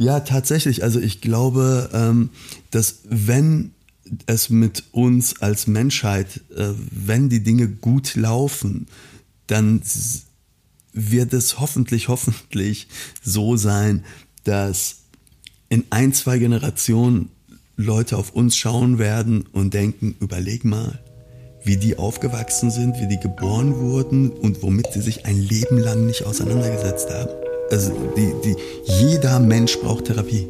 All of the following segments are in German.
Ja, tatsächlich. Also ich glaube, ähm, dass wenn es mit uns als Menschheit, äh, wenn die Dinge gut laufen, dann wird es hoffentlich, hoffentlich so sein, dass in ein, zwei Generationen Leute auf uns schauen werden und denken, überleg mal, wie die aufgewachsen sind, wie die geboren wurden und womit sie sich ein Leben lang nicht auseinandergesetzt haben. Also die, die, jeder Mensch braucht Therapie.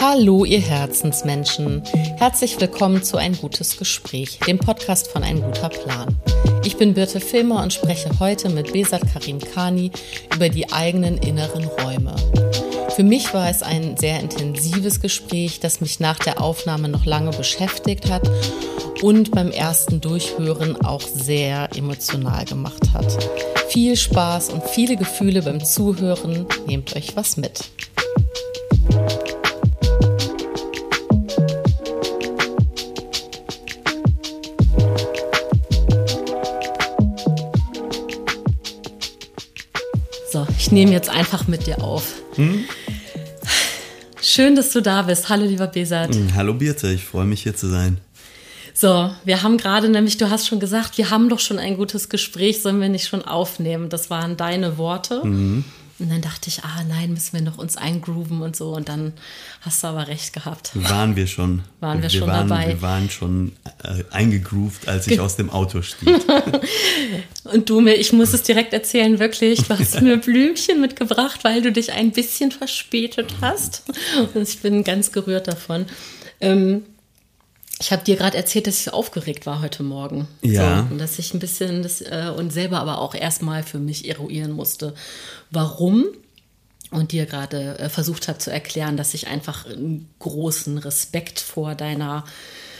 Hallo, ihr Herzensmenschen. Herzlich willkommen zu Ein gutes Gespräch, dem Podcast von Ein guter Plan. Ich bin Birte Filmer und spreche heute mit Besat Karim Kani über die eigenen inneren Räume. Für mich war es ein sehr intensives Gespräch, das mich nach der Aufnahme noch lange beschäftigt hat und beim ersten Durchhören auch sehr emotional gemacht hat. Viel Spaß und viele Gefühle beim Zuhören. Nehmt euch was mit. Nehme jetzt einfach mit dir auf. Hm? Schön, dass du da bist. Hallo, lieber Besat. Hm, hallo, Birte. Ich freue mich, hier zu sein. So, wir haben gerade nämlich, du hast schon gesagt, wir haben doch schon ein gutes Gespräch, sollen wir nicht schon aufnehmen? Das waren deine Worte. Mhm. Und dann dachte ich, ah nein, müssen wir noch uns eingrooven und so. Und dann hast du aber recht gehabt. Waren wir schon. Waren wir, wir schon waren, dabei. Wir waren schon äh, eingegroovt, als ich aus dem Auto stieg. und du mir, ich muss es direkt erzählen, wirklich, du hast mir Blümchen mitgebracht, weil du dich ein bisschen verspätet hast. Und ich bin ganz gerührt davon. Ähm, ich habe dir gerade erzählt, dass ich so aufgeregt war heute Morgen. Ja. So, und dass ich ein bisschen das äh, und selber aber auch erstmal für mich eruieren musste, warum. Und dir gerade äh, versucht habe zu erklären, dass ich einfach einen großen Respekt vor deiner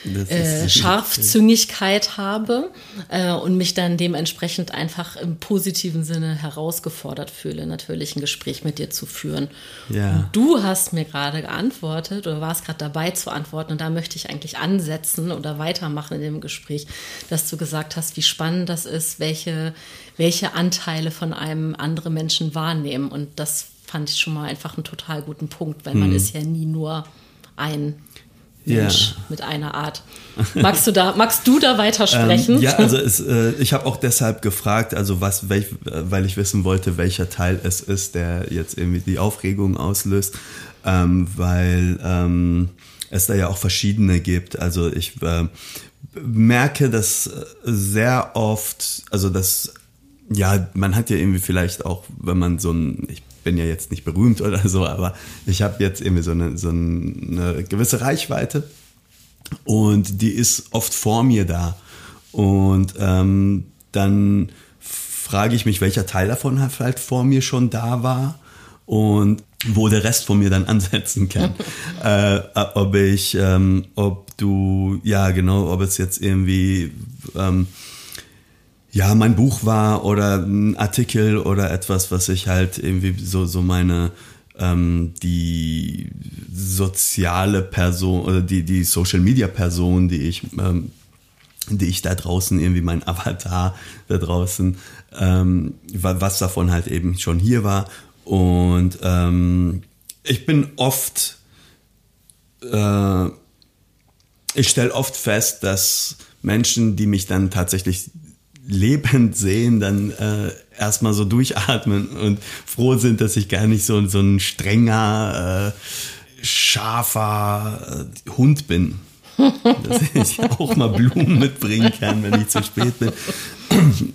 äh, Scharfzüngigkeit habe äh, und mich dann dementsprechend einfach im positiven Sinne herausgefordert fühle, natürlich ein Gespräch mit dir zu führen. Ja. Du hast mir gerade geantwortet oder warst gerade dabei zu antworten und da möchte ich eigentlich ansetzen oder weitermachen in dem Gespräch, dass du gesagt hast, wie spannend das ist, welche, welche Anteile von einem andere Menschen wahrnehmen und das fand ich schon mal einfach einen total guten Punkt, weil man mhm. ist ja nie nur ein Mensch ja. mit einer Art. Magst du da, magst du da weitersprechen? Ähm, ja, also es, äh, ich habe auch deshalb gefragt, also was, welch, weil ich wissen wollte, welcher Teil es ist, der jetzt irgendwie die Aufregung auslöst, ähm, weil ähm, es da ja auch verschiedene gibt. Also ich äh, merke, dass sehr oft, also das, ja, man hat ja irgendwie vielleicht auch, wenn man so ein, ich bin ja jetzt nicht berühmt oder so, aber ich habe jetzt irgendwie so eine, so eine gewisse Reichweite und die ist oft vor mir da. Und ähm, dann frage ich mich, welcher Teil davon halt vor mir schon da war und wo der Rest von mir dann ansetzen kann. äh, ob ich, ähm, ob du, ja genau, ob es jetzt irgendwie ähm, ja, mein Buch war oder ein Artikel oder etwas, was ich halt irgendwie so, so meine, ähm, die soziale Person oder die, die Social Media Person, die ich, ähm, die ich da draußen irgendwie mein Avatar da draußen, ähm, was davon halt eben schon hier war. Und ähm, ich bin oft, äh, ich stelle oft fest, dass Menschen, die mich dann tatsächlich lebend sehen, dann äh, erstmal so durchatmen und froh sind, dass ich gar nicht so, so ein strenger, äh, scharfer äh, Hund bin. dass ich auch mal Blumen mitbringen kann, wenn ich zu spät bin.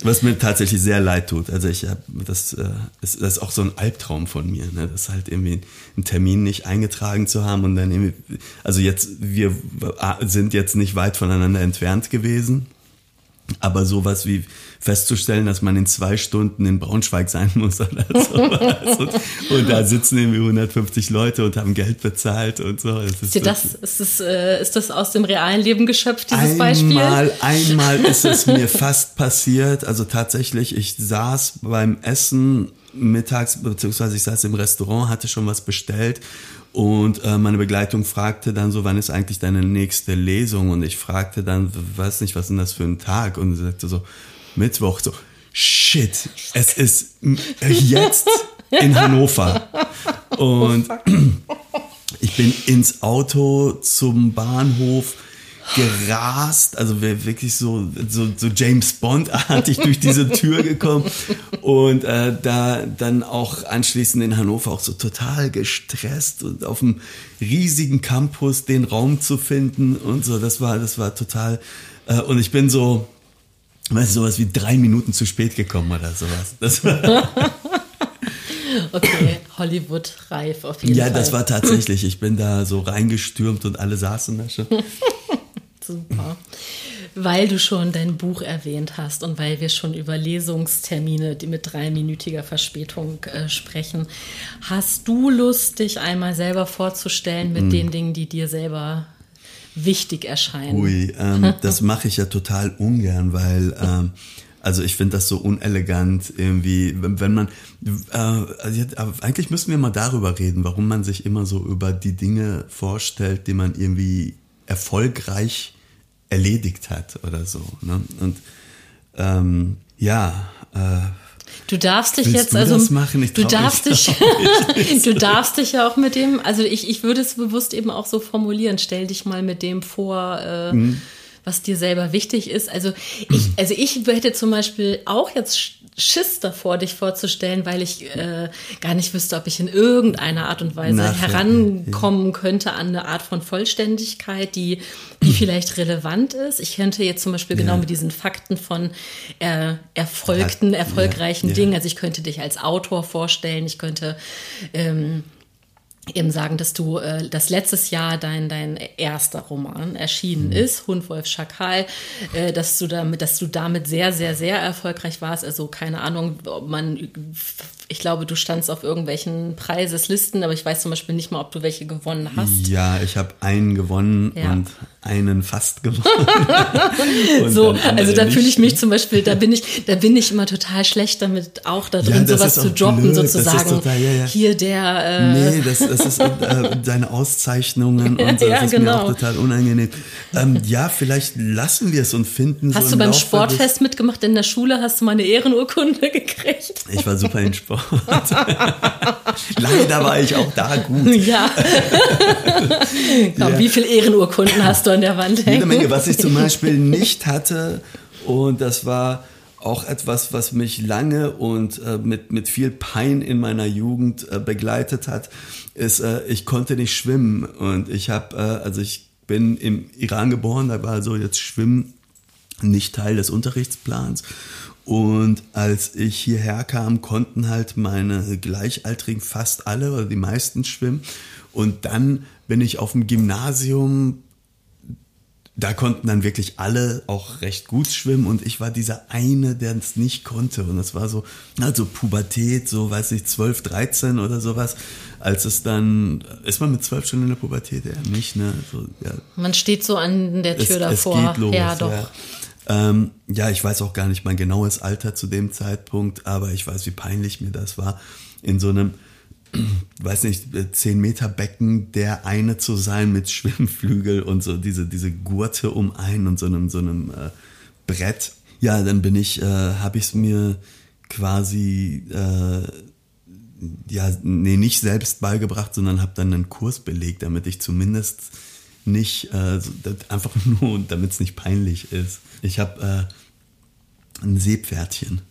Was mir tatsächlich sehr leid tut. Also ich habe das, äh, ist, das ist auch so ein Albtraum von mir, ne? das halt irgendwie einen Termin nicht eingetragen zu haben und dann irgendwie, also jetzt wir sind jetzt nicht weit voneinander entfernt gewesen aber sowas wie festzustellen, dass man in zwei Stunden in Braunschweig sein muss oder sowas. und, und, da sitzen irgendwie 150 Leute und haben Geld bezahlt und so. Das ist, das, ist, das, äh, ist das aus dem realen Leben geschöpft, dieses einmal, Beispiel? Einmal ist es mir fast passiert. Also tatsächlich, ich saß beim Essen mittags, beziehungsweise ich saß im Restaurant, hatte schon was bestellt und äh, meine Begleitung fragte dann so, wann ist eigentlich deine nächste Lesung? Und ich fragte dann, weiß nicht, was ist denn das für ein Tag? Und sie sagte so, Mittwoch. So, shit, es ist jetzt in Hannover. Und ich bin ins Auto zum Bahnhof gerast, also wirklich so, so, so James Bond-artig durch diese Tür gekommen und äh, da dann auch anschließend in Hannover auch so total gestresst und auf dem riesigen Campus den Raum zu finden und so, das war, das war total, äh, und ich bin so, weißt du, sowas wie drei Minuten zu spät gekommen oder sowas. Das war Okay, Hollywood reif auf jeden ja, Fall. Ja, das war tatsächlich. Ich bin da so reingestürmt und alle saßen da schon. Super. Weil du schon dein Buch erwähnt hast und weil wir schon über Lesungstermine, die mit dreiminütiger Verspätung äh, sprechen, hast du Lust, dich einmal selber vorzustellen mit mm. den Dingen, die dir selber wichtig erscheinen? Ui, ähm, das mache ich ja total ungern, weil ähm, also ich finde das so unelegant irgendwie, wenn man, äh, also eigentlich müssen wir mal darüber reden, warum man sich immer so über die Dinge vorstellt, die man irgendwie erfolgreich erledigt hat oder so. Ne? Und ähm, ja. Äh, Du darfst dich jetzt du also das machen? Ich du darfst dich du darfst dich ja auch mit dem also ich, ich würde es bewusst eben auch so formulieren stell dich mal mit dem vor äh, mhm was dir selber wichtig ist. Also ich, also ich hätte zum Beispiel auch jetzt Schiss davor, dich vorzustellen, weil ich äh, gar nicht wüsste, ob ich in irgendeiner Art und Weise Nachher, herankommen ja. könnte an eine Art von Vollständigkeit, die, die vielleicht relevant ist. Ich könnte jetzt zum Beispiel genau ja. genau mit diesen Fakten von äh, erfolgten, erfolgreichen ja. Dingen, also ich könnte dich als Autor vorstellen, ich könnte ähm, eben sagen, dass du, äh, dass letztes Jahr dein, dein erster Roman erschienen mhm. ist, Hund, Wolf, Schakal, äh, dass du damit, dass du damit sehr, sehr, sehr erfolgreich warst. Also keine Ahnung, ob man ich glaube, du standst auf irgendwelchen Preiseslisten, aber ich weiß zum Beispiel nicht mal, ob du welche gewonnen hast. Ja, ich habe einen gewonnen ja. und einen fast gewonnen. so, also da fühle ich mich zum Beispiel, da bin ich, da bin ich immer total schlecht damit, auch da drin ja, sowas zu droppen, blöd. sozusagen. Total, ja, Hier der. Äh nee, das, das ist äh, deine Auszeichnungen und so, das ist genau. mir auch total unangenehm. Ähm, ja, vielleicht lassen wir es und finden. Hast so du beim Laufe Sportfest mitgemacht in der Schule? Hast du mal eine Ehrenurkunde gekriegt? Ich war super in Sport. Leider war ich auch da gut. Ja. Komm, ja. Wie viele Ehrenurkunden hast du an der Wand hängen? Jede Menge, was ich zum Beispiel nicht hatte. Und das war auch etwas, was mich lange und äh, mit, mit viel Pein in meiner Jugend äh, begleitet hat, ist, äh, ich konnte nicht schwimmen. Und ich habe, äh, also ich bin im Iran geboren, da war so jetzt Schwimmen nicht Teil des Unterrichtsplans. Und als ich hierher kam, konnten halt meine Gleichaltrigen fast alle oder die meisten schwimmen. Und dann bin ich auf dem Gymnasium, da konnten dann wirklich alle auch recht gut schwimmen und ich war dieser eine, der es nicht konnte. Und das war so, also Pubertät, so weiß ich, 12, 13 oder sowas. Als es dann, ist man mit 12 schon in der Pubertät? Ja, nicht, ne? So, ja. Man steht so an der Tür es, davor. Es geht los, ja, doch. Ja. Ähm, ja, ich weiß auch gar nicht mein genaues Alter zu dem Zeitpunkt, aber ich weiß, wie peinlich mir das war, in so einem, weiß nicht, 10 Meter Becken der eine zu sein mit Schwimmflügel und so diese, diese Gurte um einen und so einem, so einem äh, Brett. Ja, dann bin ich, äh, habe ich es mir quasi, äh, ja, nee, nicht selbst beigebracht, sondern habe dann einen Kurs belegt, damit ich zumindest nicht, äh, einfach nur, damit es nicht peinlich ist. Ich habe äh, ein Seepferdchen.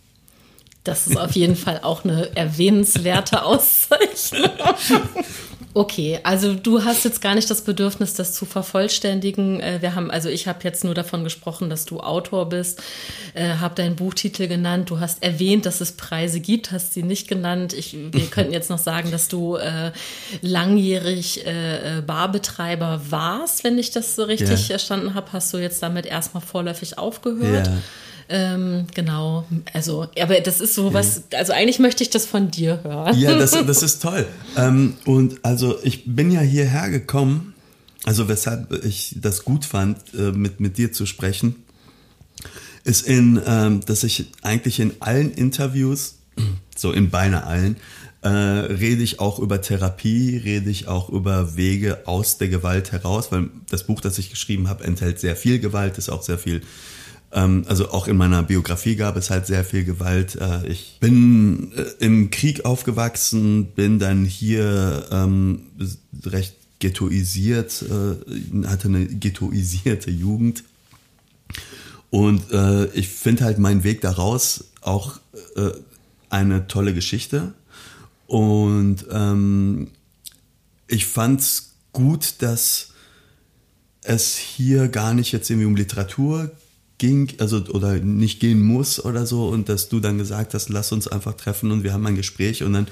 Das ist auf jeden Fall auch eine erwähnenswerte Auszeichnung. Okay, also du hast jetzt gar nicht das Bedürfnis, das zu vervollständigen. Äh, wir haben, also ich habe jetzt nur davon gesprochen, dass du Autor bist, äh, habe deinen Buchtitel genannt. Du hast erwähnt, dass es Preise gibt, hast sie nicht genannt. Ich, wir könnten jetzt noch sagen, dass du äh, langjährig äh, äh Barbetreiber warst, wenn ich das so richtig ja. verstanden habe. Hast du jetzt damit erstmal vorläufig aufgehört? Ja. Ähm, genau, also, aber das ist so was, also eigentlich möchte ich das von dir hören. Ja, das, das ist toll. Ähm, und also ich bin ja hierher gekommen, also weshalb ich das gut fand, äh, mit, mit dir zu sprechen, ist in, ähm, dass ich eigentlich in allen Interviews, so in beinahe allen, äh, rede ich auch über Therapie, rede ich auch über Wege aus der Gewalt heraus, weil das Buch, das ich geschrieben habe, enthält sehr viel Gewalt, ist auch sehr viel also auch in meiner Biografie gab es halt sehr viel Gewalt. Äh, ich bin äh, im Krieg aufgewachsen, bin dann hier ähm, recht ghettoisiert, äh, hatte eine ghettoisierte Jugend. Und äh, ich finde halt meinen Weg daraus auch äh, eine tolle Geschichte. Und ähm, ich fand's gut, dass es hier gar nicht jetzt irgendwie um Literatur ging, also oder nicht gehen muss oder so und dass du dann gesagt hast, lass uns einfach treffen und wir haben ein Gespräch und dann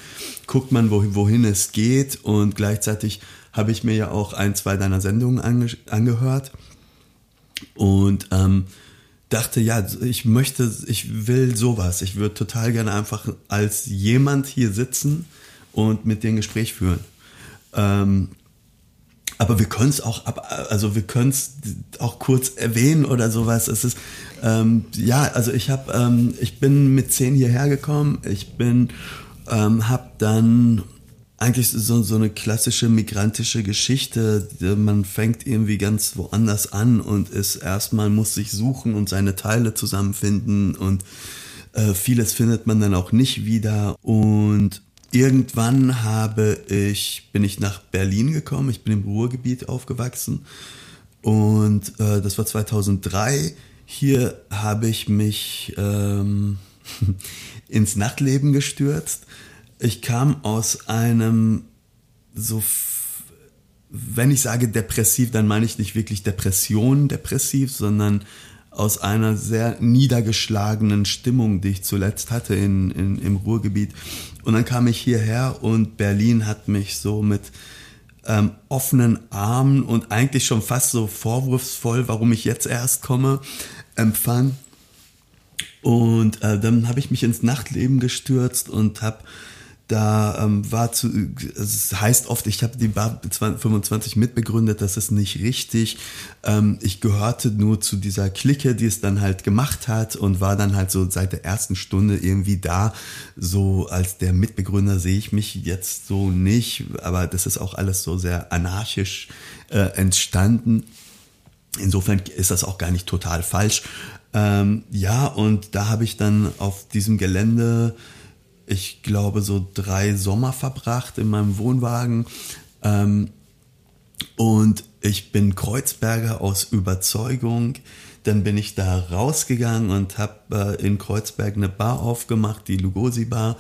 guckt man, wohin es geht und gleichzeitig habe ich mir ja auch ein, zwei deiner Sendungen ange angehört und ähm, dachte, ja, ich möchte, ich will sowas. Ich würde total gerne einfach als jemand hier sitzen und mit dir ein Gespräch führen. Ähm, aber wir können es auch, also wir können es auch kurz erwähnen oder sowas. Es ist, ähm, ja, also ich habe, ähm, ich bin mit zehn hierher gekommen. Ich bin, ähm, habe dann eigentlich so, so eine klassische migrantische Geschichte. Man fängt irgendwie ganz woanders an und ist erstmal muss sich suchen und seine Teile zusammenfinden und äh, vieles findet man dann auch nicht wieder und irgendwann habe ich, bin ich nach Berlin gekommen. Ich bin im Ruhrgebiet aufgewachsen. Und äh, das war 2003. Hier habe ich mich ähm, ins Nachtleben gestürzt. Ich kam aus einem so, wenn ich sage depressiv, dann meine ich nicht wirklich Depression, depressiv, sondern aus einer sehr niedergeschlagenen Stimmung, die ich zuletzt hatte in, in, im Ruhrgebiet. Und dann kam ich hierher und Berlin hat mich so mit ähm, offenen Armen und eigentlich schon fast so vorwurfsvoll, warum ich jetzt erst komme, empfangen. Und äh, dann habe ich mich ins Nachtleben gestürzt und habe da ähm, war zu, es heißt oft, ich habe die Bar 25 mitbegründet, das ist nicht richtig. Ähm, ich gehörte nur zu dieser Clique, die es dann halt gemacht hat und war dann halt so seit der ersten Stunde irgendwie da. So als der Mitbegründer sehe ich mich jetzt so nicht, aber das ist auch alles so sehr anarchisch äh, entstanden. Insofern ist das auch gar nicht total falsch. Ähm, ja, und da habe ich dann auf diesem Gelände ich glaube, so drei Sommer verbracht in meinem Wohnwagen. Ähm, und ich bin Kreuzberger aus Überzeugung. Dann bin ich da rausgegangen und habe äh, in Kreuzberg eine Bar aufgemacht, die Lugosi Bar.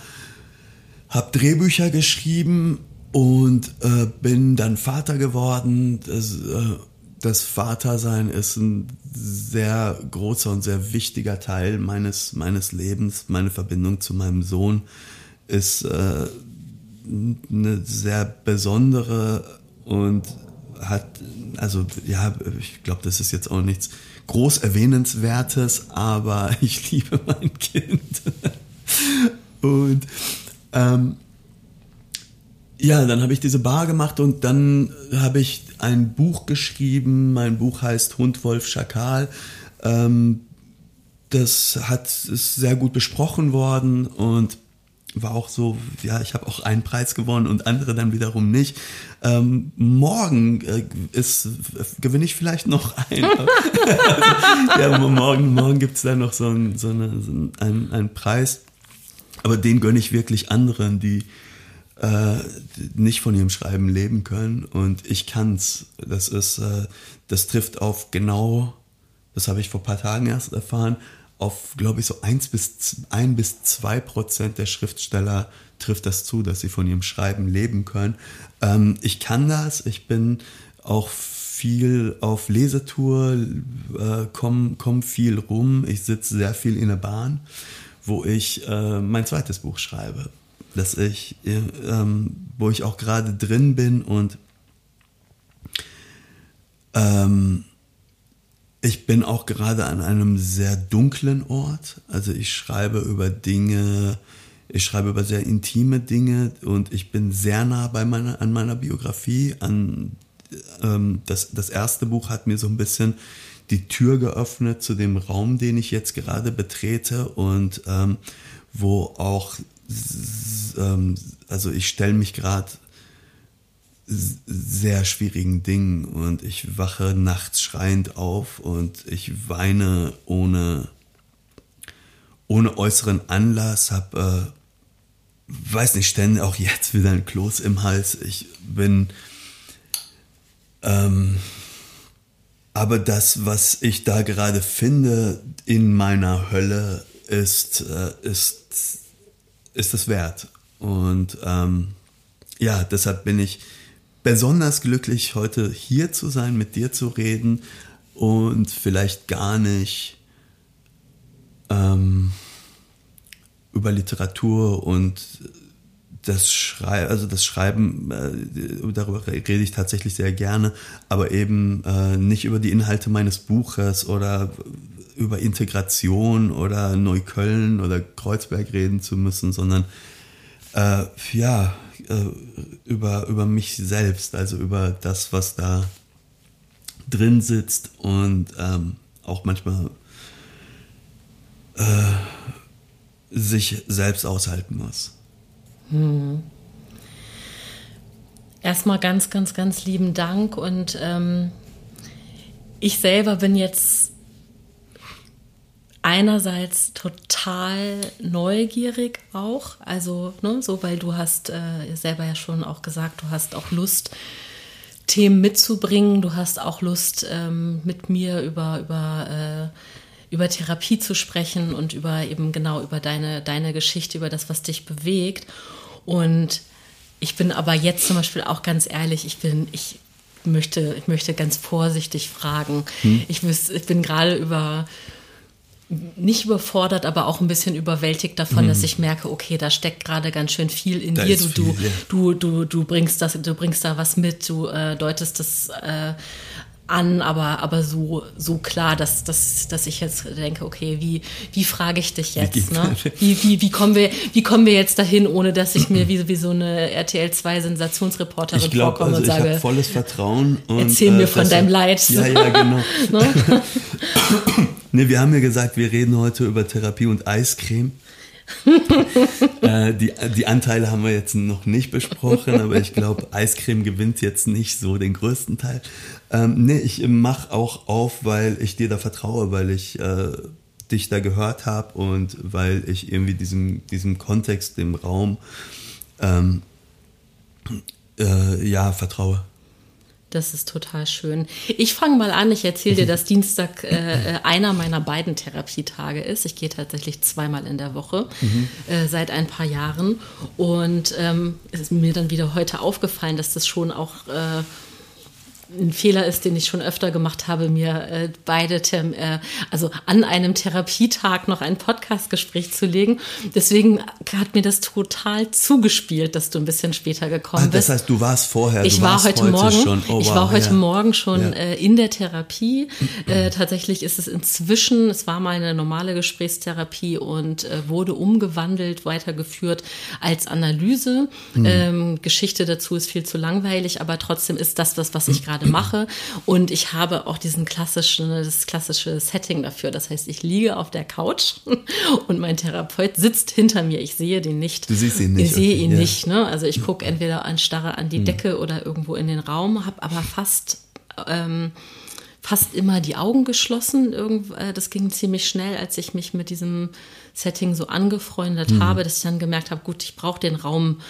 Habe Drehbücher geschrieben und äh, bin dann Vater geworden. Das, äh, das Vatersein ist ein sehr großer und sehr wichtiger Teil meines, meines Lebens. Meine Verbindung zu meinem Sohn ist äh, eine sehr besondere und hat, also ja, ich glaube, das ist jetzt auch nichts groß erwähnenswertes, aber ich liebe mein Kind. und ähm, ja, dann habe ich diese Bar gemacht und dann habe ich ein Buch geschrieben. Mein Buch heißt Hund, Wolf, Schakal. Ähm, das hat ist sehr gut besprochen worden und war auch so, ja, ich habe auch einen Preis gewonnen und andere dann wiederum nicht. Ähm, morgen äh, ist, äh, gewinne ich vielleicht noch einen. ja, morgen, morgen gibt es dann noch so, ein, so, eine, so einen, einen Preis. Aber den gönne ich wirklich anderen, die, äh, nicht von ihrem Schreiben leben können und ich kann's. Das ist, äh, das trifft auf genau, das habe ich vor paar Tagen erst erfahren, auf, glaube ich, so eins bis ein bis zwei Prozent der Schriftsteller trifft das zu, dass sie von ihrem Schreiben leben können. Ähm, ich kann das. Ich bin auch viel auf Lesetour, äh, komme komm viel rum. Ich sitze sehr viel in der Bahn, wo ich äh, mein zweites Buch schreibe dass ich, ähm, wo ich auch gerade drin bin und ähm, ich bin auch gerade an einem sehr dunklen Ort. Also ich schreibe über Dinge, ich schreibe über sehr intime Dinge und ich bin sehr nah bei meiner, an meiner Biografie. An, ähm, das, das erste Buch hat mir so ein bisschen die Tür geöffnet zu dem Raum, den ich jetzt gerade betrete und ähm, wo auch also ich stelle mich gerade sehr schwierigen Dingen und ich wache nachts schreiend auf und ich weine ohne, ohne äußeren Anlass, habe, äh, weiß nicht, ständig auch jetzt wieder ein Kloß im Hals. Ich bin, ähm, aber das, was ich da gerade finde in meiner Hölle, ist, äh, ist, ist es wert. Und ähm, ja, deshalb bin ich besonders glücklich, heute hier zu sein, mit dir zu reden und vielleicht gar nicht ähm, über Literatur und das Schreiben, also das Schreiben, äh, darüber rede ich tatsächlich sehr gerne, aber eben äh, nicht über die Inhalte meines Buches oder über Integration oder Neukölln oder Kreuzberg reden zu müssen, sondern äh, ja, äh, über, über mich selbst, also über das, was da drin sitzt und ähm, auch manchmal äh, sich selbst aushalten muss. Hm. Erstmal ganz, ganz, ganz lieben Dank und ähm, ich selber bin jetzt einerseits total neugierig auch, also ne, so, weil du hast äh, selber ja schon auch gesagt, du hast auch Lust, Themen mitzubringen, du hast auch Lust, ähm, mit mir über, über, äh, über Therapie zu sprechen und über eben genau über deine, deine Geschichte, über das, was dich bewegt. Und ich bin aber jetzt zum Beispiel auch ganz ehrlich, ich bin, ich möchte, ich möchte ganz vorsichtig fragen. Hm. Ich, ich bin gerade über nicht überfordert, aber auch ein bisschen überwältigt davon, mhm. dass ich merke, okay, da steckt gerade ganz schön viel in da dir. Du, viel, ja. du, du, du bringst das, du bringst da was mit, du äh, deutest das äh, an, aber, aber so, so klar, dass, dass, dass ich jetzt denke, okay, wie, wie frage ich dich jetzt? Ne? Wie, wie, wie, kommen wir, wie kommen wir jetzt dahin, ohne dass ich mir wie, wie so eine RTL 2 Sensationsreporterin ich glaub, vorkomme also und sage, ich volles Vertrauen und, erzähl mir äh, von deinem Leid. Ja, ja, genau. ne? ne, wir haben ja gesagt, wir reden heute über Therapie und Eiscreme. äh, die, die Anteile haben wir jetzt noch nicht besprochen, aber ich glaube, Eiscreme gewinnt jetzt nicht so den größten Teil. Ähm, nee, ich mache auch auf, weil ich dir da vertraue, weil ich äh, dich da gehört habe und weil ich irgendwie diesem, diesem Kontext, dem Raum, ähm, äh, ja, vertraue. Das ist total schön. Ich fange mal an. Ich erzähle dir, dass Dienstag äh, äh, einer meiner beiden Therapietage ist. Ich gehe tatsächlich zweimal in der Woche mhm. äh, seit ein paar Jahren. Und ähm, es ist mir dann wieder heute aufgefallen, dass das schon auch äh, ein Fehler ist, den ich schon öfter gemacht habe, mir äh, beide, äh, also an einem Therapietag noch ein Podcastgespräch zu legen. Deswegen hat mir das total zugespielt, dass du ein bisschen später gekommen ah, bist. Das heißt, du warst vorher. Ich war heute, heute Morgen. Schon. Oh, ich war heute ja. Morgen schon ja. äh, in der Therapie. Äh, tatsächlich ist es inzwischen, es war mal eine normale Gesprächstherapie und äh, wurde umgewandelt, weitergeführt als Analyse. Mhm. Ähm, Geschichte dazu ist viel zu langweilig, aber trotzdem ist das was, was ich gerade gerade mache. Und ich habe auch diesen klassischen, das klassische Setting dafür. Das heißt, ich liege auf der Couch und mein Therapeut sitzt hinter mir. Ich sehe den nicht. Du siehst ihn nicht. Ich sehe ihn ja. nicht. Ne? Also ich gucke entweder an starre an die hm. Decke oder irgendwo in den Raum, habe aber fast ähm, fast immer die Augen geschlossen. Irgend, äh, das ging ziemlich schnell, als ich mich mit diesem Setting so angefreundet mhm. habe, dass ich dann gemerkt habe, gut, ich brauche den Raum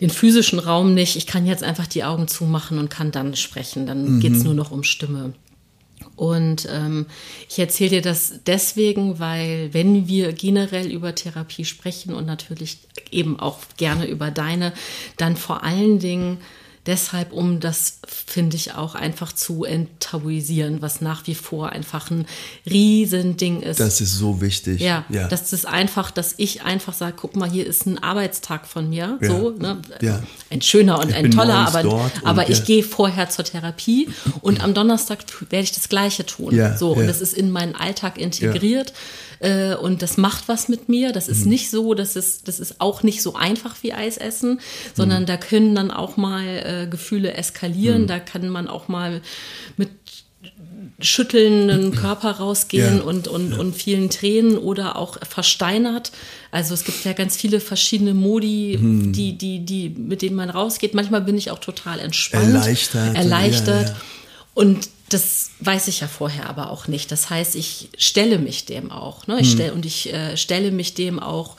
den physischen Raum nicht. Ich kann jetzt einfach die Augen zumachen und kann dann sprechen. Dann mhm. geht es nur noch um Stimme. Und ähm, ich erzähle dir das deswegen, weil wenn wir generell über Therapie sprechen und natürlich eben auch gerne über deine, dann vor allen Dingen deshalb, um das, finde ich, auch einfach zu enttabuisieren, was nach wie vor einfach ein Riesending ist. Das ist so wichtig. Ja, ja. das ist einfach, dass ich einfach sage, guck mal, hier ist ein Arbeitstag von mir, ja. so, ne? ja. ein schöner und ich ein toller, aber, aber ich gehe vorher zur Therapie und am Donnerstag werde ich das Gleiche tun. Ja. So, und das ist in meinen Alltag integriert. Äh, und das macht was mit mir. Das ist mhm. nicht so, das ist, das ist auch nicht so einfach wie Eis essen, sondern mhm. da können dann auch mal äh, Gefühle eskalieren. Mhm. Da kann man auch mal mit schüttelnden Körper rausgehen Ja, und, und, und vielen Tränen oder auch versteinert. Also es gibt ja ganz viele verschiedene Modi, Hm. die, die, die, mit denen man rausgeht. Manchmal bin ich auch total entspannt. Erleichtert. Erleichtert. Ja, ja. Und das weiß ich ja vorher aber auch nicht. Das heißt, ich stelle mich dem auch. Ne? Ich Hm. stell, und ich äh, stelle mich dem auch,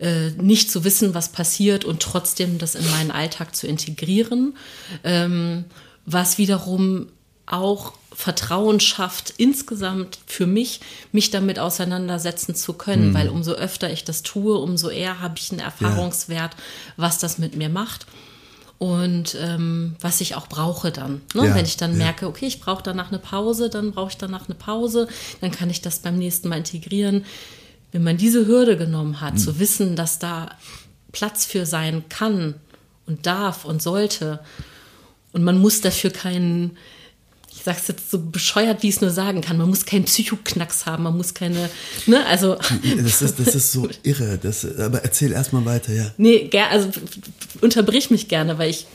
äh, nicht zu wissen, was passiert und trotzdem das in meinen Alltag zu integrieren. Ähm, was wiederum auch Vertrauen schafft, insgesamt für mich, mich damit auseinandersetzen zu können, weil umso öfter ich das tue, umso eher habe ich einen Erfahrungswert, was das mit mir macht und ähm, was ich auch brauche dann. Ne? Ja, Wenn ich dann ja. merke, okay, ich brauche danach eine Pause, dann brauche ich danach eine Pause, dann kann ich das beim nächsten Mal integrieren. Wenn man diese Hürde genommen hat, zu wissen, dass da Platz für sein kann und darf und sollte und man muss dafür keinen, ich sag's jetzt so bescheuert, wie ich es nur sagen kann, man muss keinen Psychoknacks haben, man muss keine, ne, also Das ist, das ist so irre. Das, aber erzähl erstmal weiter, ja. Nee, also unterbrich mich gerne, weil ich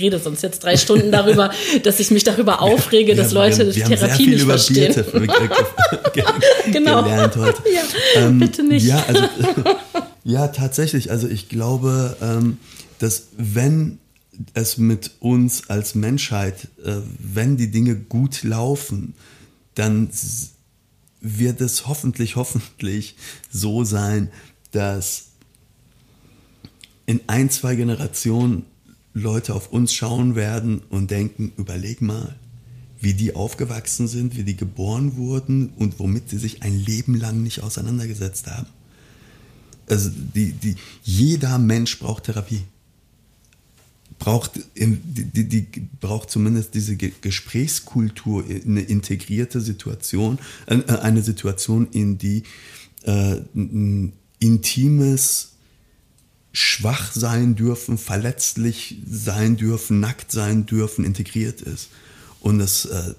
rede sonst jetzt drei Stunden darüber, dass ich mich darüber aufrege, dass Wir haben- Leute wir wir Therapie haben sehr viel nicht über verstehen. Ge- Genau. gelernt heute. Ja, bitte nicht. Ja, also, ja, tatsächlich. Also ich glaube, ähm, dass wenn es mit uns als Menschheit, äh, wenn die Dinge gut laufen, dann wird es hoffentlich, hoffentlich so sein, dass in ein, zwei Generationen Leute auf uns schauen werden und denken, überleg mal, wie die aufgewachsen sind, wie die geboren wurden und womit sie sich ein Leben lang nicht auseinandergesetzt haben. Also die, die, jeder Mensch braucht Therapie. Braucht, die, die, die braucht zumindest diese Ge- Gesprächskultur, eine integrierte Situation, äh, eine Situation, in die äh, intimes schwach sein dürfen, verletzlich sein dürfen, nackt sein dürfen, integriert ist. Und das, äh,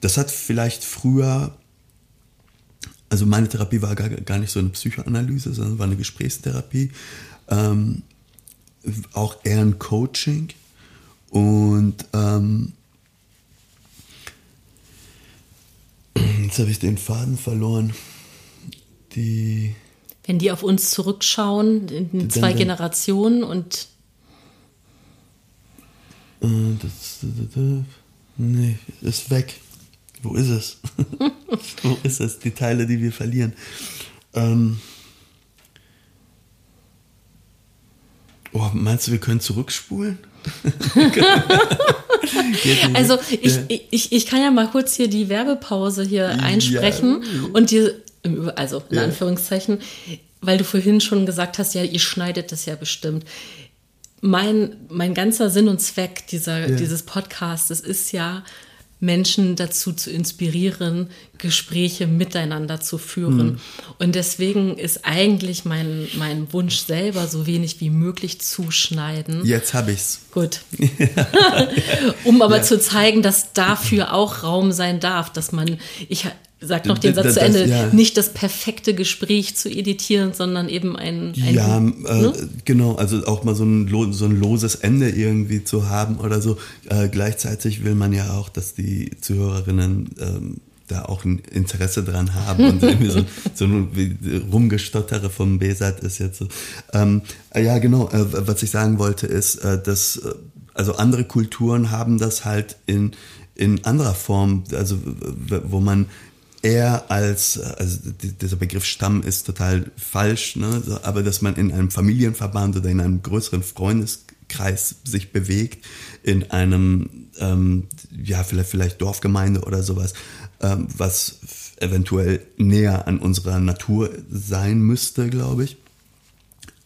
das hat vielleicht früher, also meine Therapie war gar, gar nicht so eine Psychoanalyse, sondern war eine Gesprächstherapie, ähm, auch eher ein Coaching. Und ähm, jetzt habe ich den Faden verloren. Die Wenn die auf uns zurückschauen, in zwei dann- Generationen und Äh, Das, nee, ist weg. Wo ist es? Wo ist es? Die Teile, die wir verlieren. Ähm oh, meinst du, wir können zurückspulen? Also ich, Ja. ich, ich kann ja mal kurz hier die Werbepause hier einsprechen und dir, also in Ja. Anführungszeichen, weil du vorhin schon gesagt hast, ja, ihr schneidet das ja bestimmt. Mein, mein ganzer Sinn und Zweck dieser, Ja. dieses Podcasts ist ja, Menschen dazu zu inspirieren, Gespräche miteinander zu führen. Hm. Und deswegen ist eigentlich mein, mein Wunsch selber, so wenig wie möglich zuschneiden. Jetzt habe ich's. Gut. um aber zu zeigen, dass dafür auch Raum sein darf, dass man, ich sag noch den Das- Satz zu das- Ende, ja. nicht das perfekte Gespräch zu editieren, sondern eben ein, ein Ja, äh, ne? genau, also auch mal so ein, so ein loses Ende irgendwie zu haben oder so. Äh, gleichzeitig will man ja auch, dass die Zuhörerinnen ähm, da auch ein Interesse dran haben und irgendwie so, so Rumgestottere vom Besat ist jetzt so. Ähm, äh, ja, genau, äh, was ich sagen wollte ist, äh, dass äh, also andere Kulturen haben das halt in, in anderer Form, also wo man eher als, also die- dieser Begriff Stamm ist total falsch, ne? so, aber dass man in einem Familienverband oder in einem größeren Freundeskreis sich bewegt, in einem, ähm, ja, vielleicht, vielleicht Dorfgemeinde oder sowas, ähm, was eventuell näher an unserer Natur sein müsste, glaube ich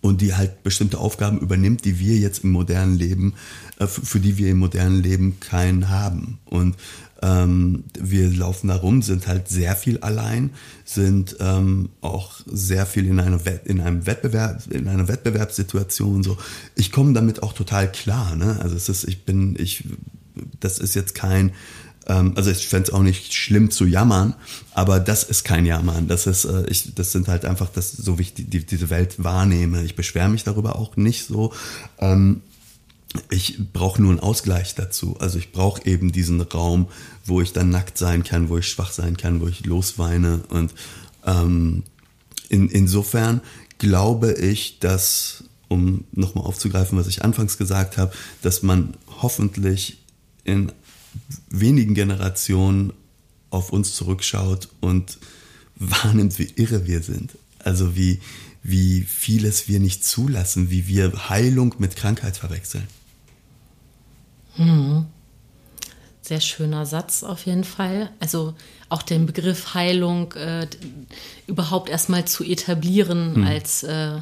und die halt bestimmte Aufgaben übernimmt, die wir jetzt im modernen Leben, äh, für die wir im modernen Leben keinen haben. Und ähm, wir laufen da rum, sind halt sehr viel allein, sind ähm, auch sehr viel in einer in einem Wettbewerb, in einer Wettbewerbssituation. So, ich komme damit auch total klar. Ne? Also es ist, ich bin, ich, das ist jetzt kein also ich fände es auch nicht schlimm zu jammern, aber das ist kein Jammern. Das ist, äh, ich, das sind halt einfach das, so wie ich die, die, diese Welt wahrnehme. Ich beschwere mich darüber auch nicht so. Ähm, ich brauche nur einen Ausgleich dazu. Also ich brauche eben diesen Raum, wo ich dann nackt sein kann, wo ich schwach sein kann, wo ich losweine. Und ähm, in, insofern glaube ich, dass, um nochmal aufzugreifen, was ich anfangs gesagt habe, dass man hoffentlich in wenigen Generationen auf uns zurückschaut und wahrnimmt, wie irre wir sind. Also wie, wie vieles wir nicht zulassen, wie wir Heilung mit Krankheit verwechseln. Hm. Sehr schöner Satz auf jeden Fall. Also auch den Begriff Heilung äh, überhaupt erstmal zu etablieren hm. als äh,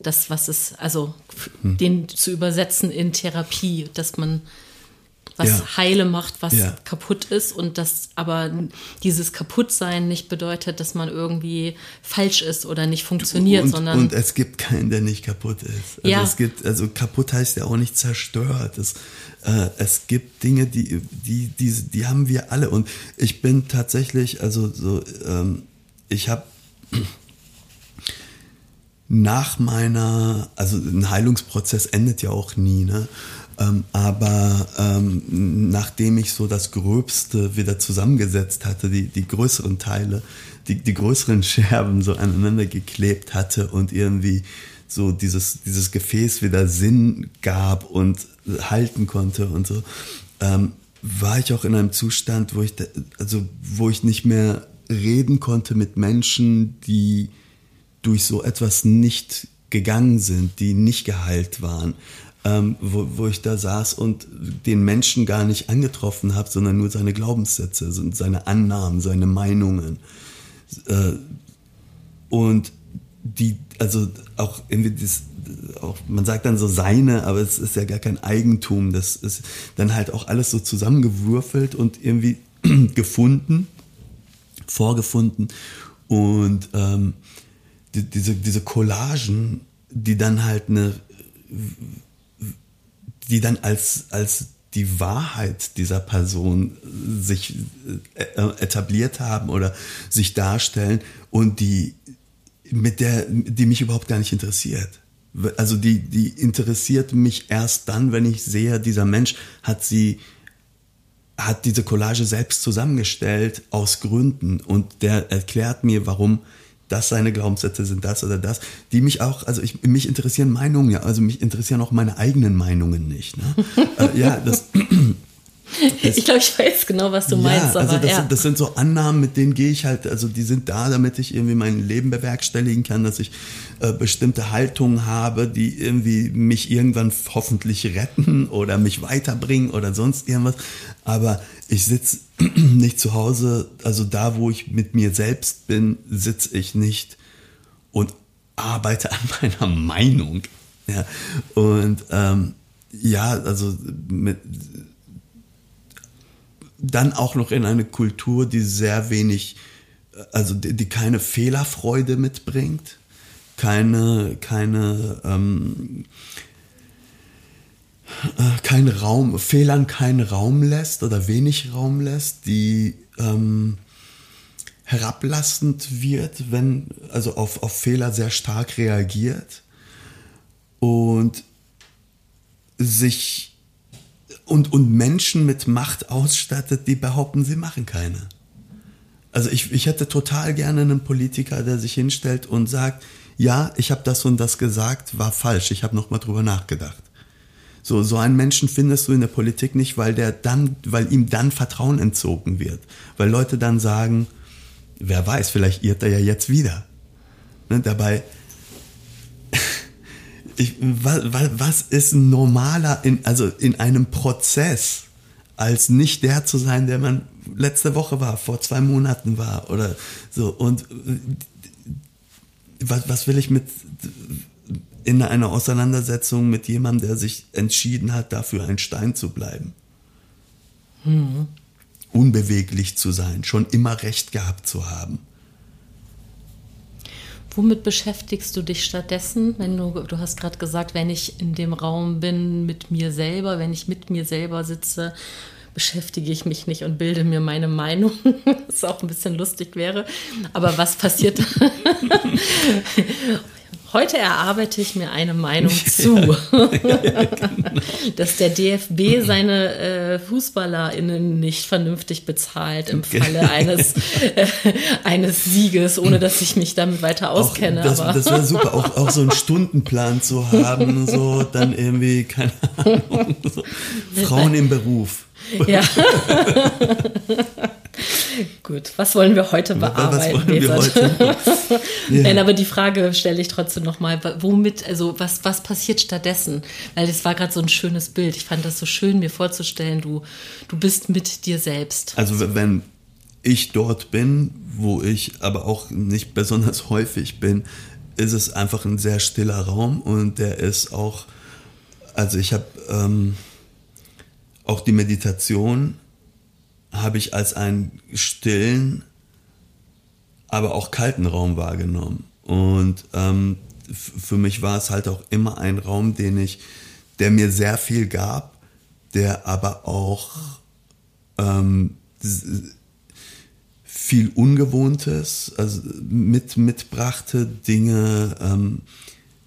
das, was es, also hm. den zu übersetzen in Therapie, dass man was ja. heile macht, was ja. kaputt ist und dass aber dieses Kaputtsein nicht bedeutet, dass man irgendwie falsch ist oder nicht funktioniert, und, sondern und es gibt keinen, der nicht kaputt ist. Also ja. es gibt also kaputt heißt ja auch nicht zerstört. Es, äh, es gibt Dinge, die die die die haben wir alle und ich bin tatsächlich also so ähm, ich habe nach meiner, also ein Heilungsprozess endet ja auch nie, ne? Ähm, aber ähm, nachdem ich so das Gröbste wieder zusammengesetzt hatte, die, die größeren Teile, die, die größeren Scherben so aneinander geklebt hatte und irgendwie so dieses, dieses Gefäß wieder Sinn gab und halten konnte und so, ähm, war ich auch in einem Zustand, wo ich, da, also, wo ich nicht mehr reden konnte mit Menschen, die durch so etwas nicht gegangen sind, die nicht geheilt waren ähm, wo, wo ich da saß und den Menschen gar nicht angetroffen habe, sondern nur seine Glaubenssätze, seine Annahmen, seine Meinungen. Äh, und die, also auch irgendwie das, auch, man sagt dann so seine, aber es ist ja gar kein Eigentum. Das ist dann halt auch alles so zusammengewürfelt und irgendwie gefunden, vorgefunden. Und ähm, die, diese, diese Collagen, die dann halt eine die dann als, als die Wahrheit dieser Person sich äh, etabliert haben oder sich darstellen und die mit der, die mich überhaupt gar nicht interessiert. Also die, die interessiert mich erst dann, wenn ich sehe, dieser Mensch hat sie, hat diese Collage selbst zusammengestellt aus Gründen und der erklärt mir, warum das seine Glaubenssätze sind, das oder das, die mich auch, also ich, mich interessieren Meinungen ja, also mich interessieren auch meine eigenen Meinungen nicht. Ne? äh, ja, das. Ich glaube, ich weiß genau, was du ja, meinst. also das, ja. das, sind so Annahmen, mit denen gehe ich halt, also die sind da, damit ich irgendwie mein Leben bewerkstelligen kann, dass ich äh, bestimmte Haltungen habe, die irgendwie mich irgendwann hoffentlich retten oder mich weiterbringen oder sonst irgendwas. Aber ich sitze nicht zu Hause, also da, wo ich mit mir selbst bin, sitze ich nicht und arbeite an meiner Meinung. Ja, und ähm, ja, also mit, dann auch noch in eine Kultur, die sehr wenig, also die, die keine Fehlerfreude mitbringt, keine, keine ähm, äh, kein Raum, Fehlern keinen Raum lässt oder wenig Raum lässt, die ähm, herablassend wird, wenn, also auf, auf Fehler sehr stark reagiert und sich und, und Menschen mit Macht ausstattet, die behaupten, sie machen keine. Also ich, ich hätte total gerne einen Politiker, der sich hinstellt und sagt, ja, ich habe das und das gesagt, war falsch, ich habe nochmal drüber nachgedacht. So, so einen Menschen findest du in der Politik nicht, weil der dann, weil ihm dann Vertrauen entzogen wird. Weil Leute dann sagen, wer weiß, vielleicht irrt er ja jetzt wieder. Ne, dabei, ich, was, was ist normaler in, also in einem Prozess, als nicht der zu sein, der man letzte Woche war, vor zwei Monaten war oder so. Und äh, was, was will ich mit, in einer Auseinandersetzung mit jemandem, der sich entschieden hat, dafür ein Stein zu bleiben. Hm. Unbeweglich zu sein, schon immer Recht gehabt zu haben. Womit beschäftigst du dich stattdessen, wenn du, du hast gerade gesagt, wenn ich in dem Raum bin mit mir selber, wenn ich mit mir selber sitze, beschäftige ich mich nicht und bilde mir meine Meinung, was auch ein bisschen lustig wäre. Aber was passiert? Heute erarbeite ich mir eine Meinung zu, dass der DFB seine äh, FußballerInnen nicht vernünftig bezahlt im Falle eines, äh, eines Sieges, ohne dass ich mich damit weiter auskenne. Auch, das, das wäre super, auch, auch so einen Stundenplan zu haben, so dann irgendwie, keine Ahnung, so. Frauen im Beruf. Ja. Gut, was wollen wir heute bearbeiten? Was wollen wir heute? ja. Nein, aber die Frage stelle ich trotzdem nochmal, womit, also was, was passiert stattdessen? Weil das war gerade so ein schönes Bild. Ich fand das so schön, mir vorzustellen, du, du bist mit dir selbst. Also wenn ich dort bin, wo ich aber auch nicht besonders häufig bin, ist es einfach ein sehr stiller Raum und der ist auch, also ich habe ähm, auch die Meditation habe ich als einen stillen, aber auch kalten Raum wahrgenommen. Und ähm, für mich war es halt auch immer ein Raum, den ich, der mir sehr viel gab, der aber auch ähm, viel Ungewohntes also mit, mitbrachte, Dinge, ähm,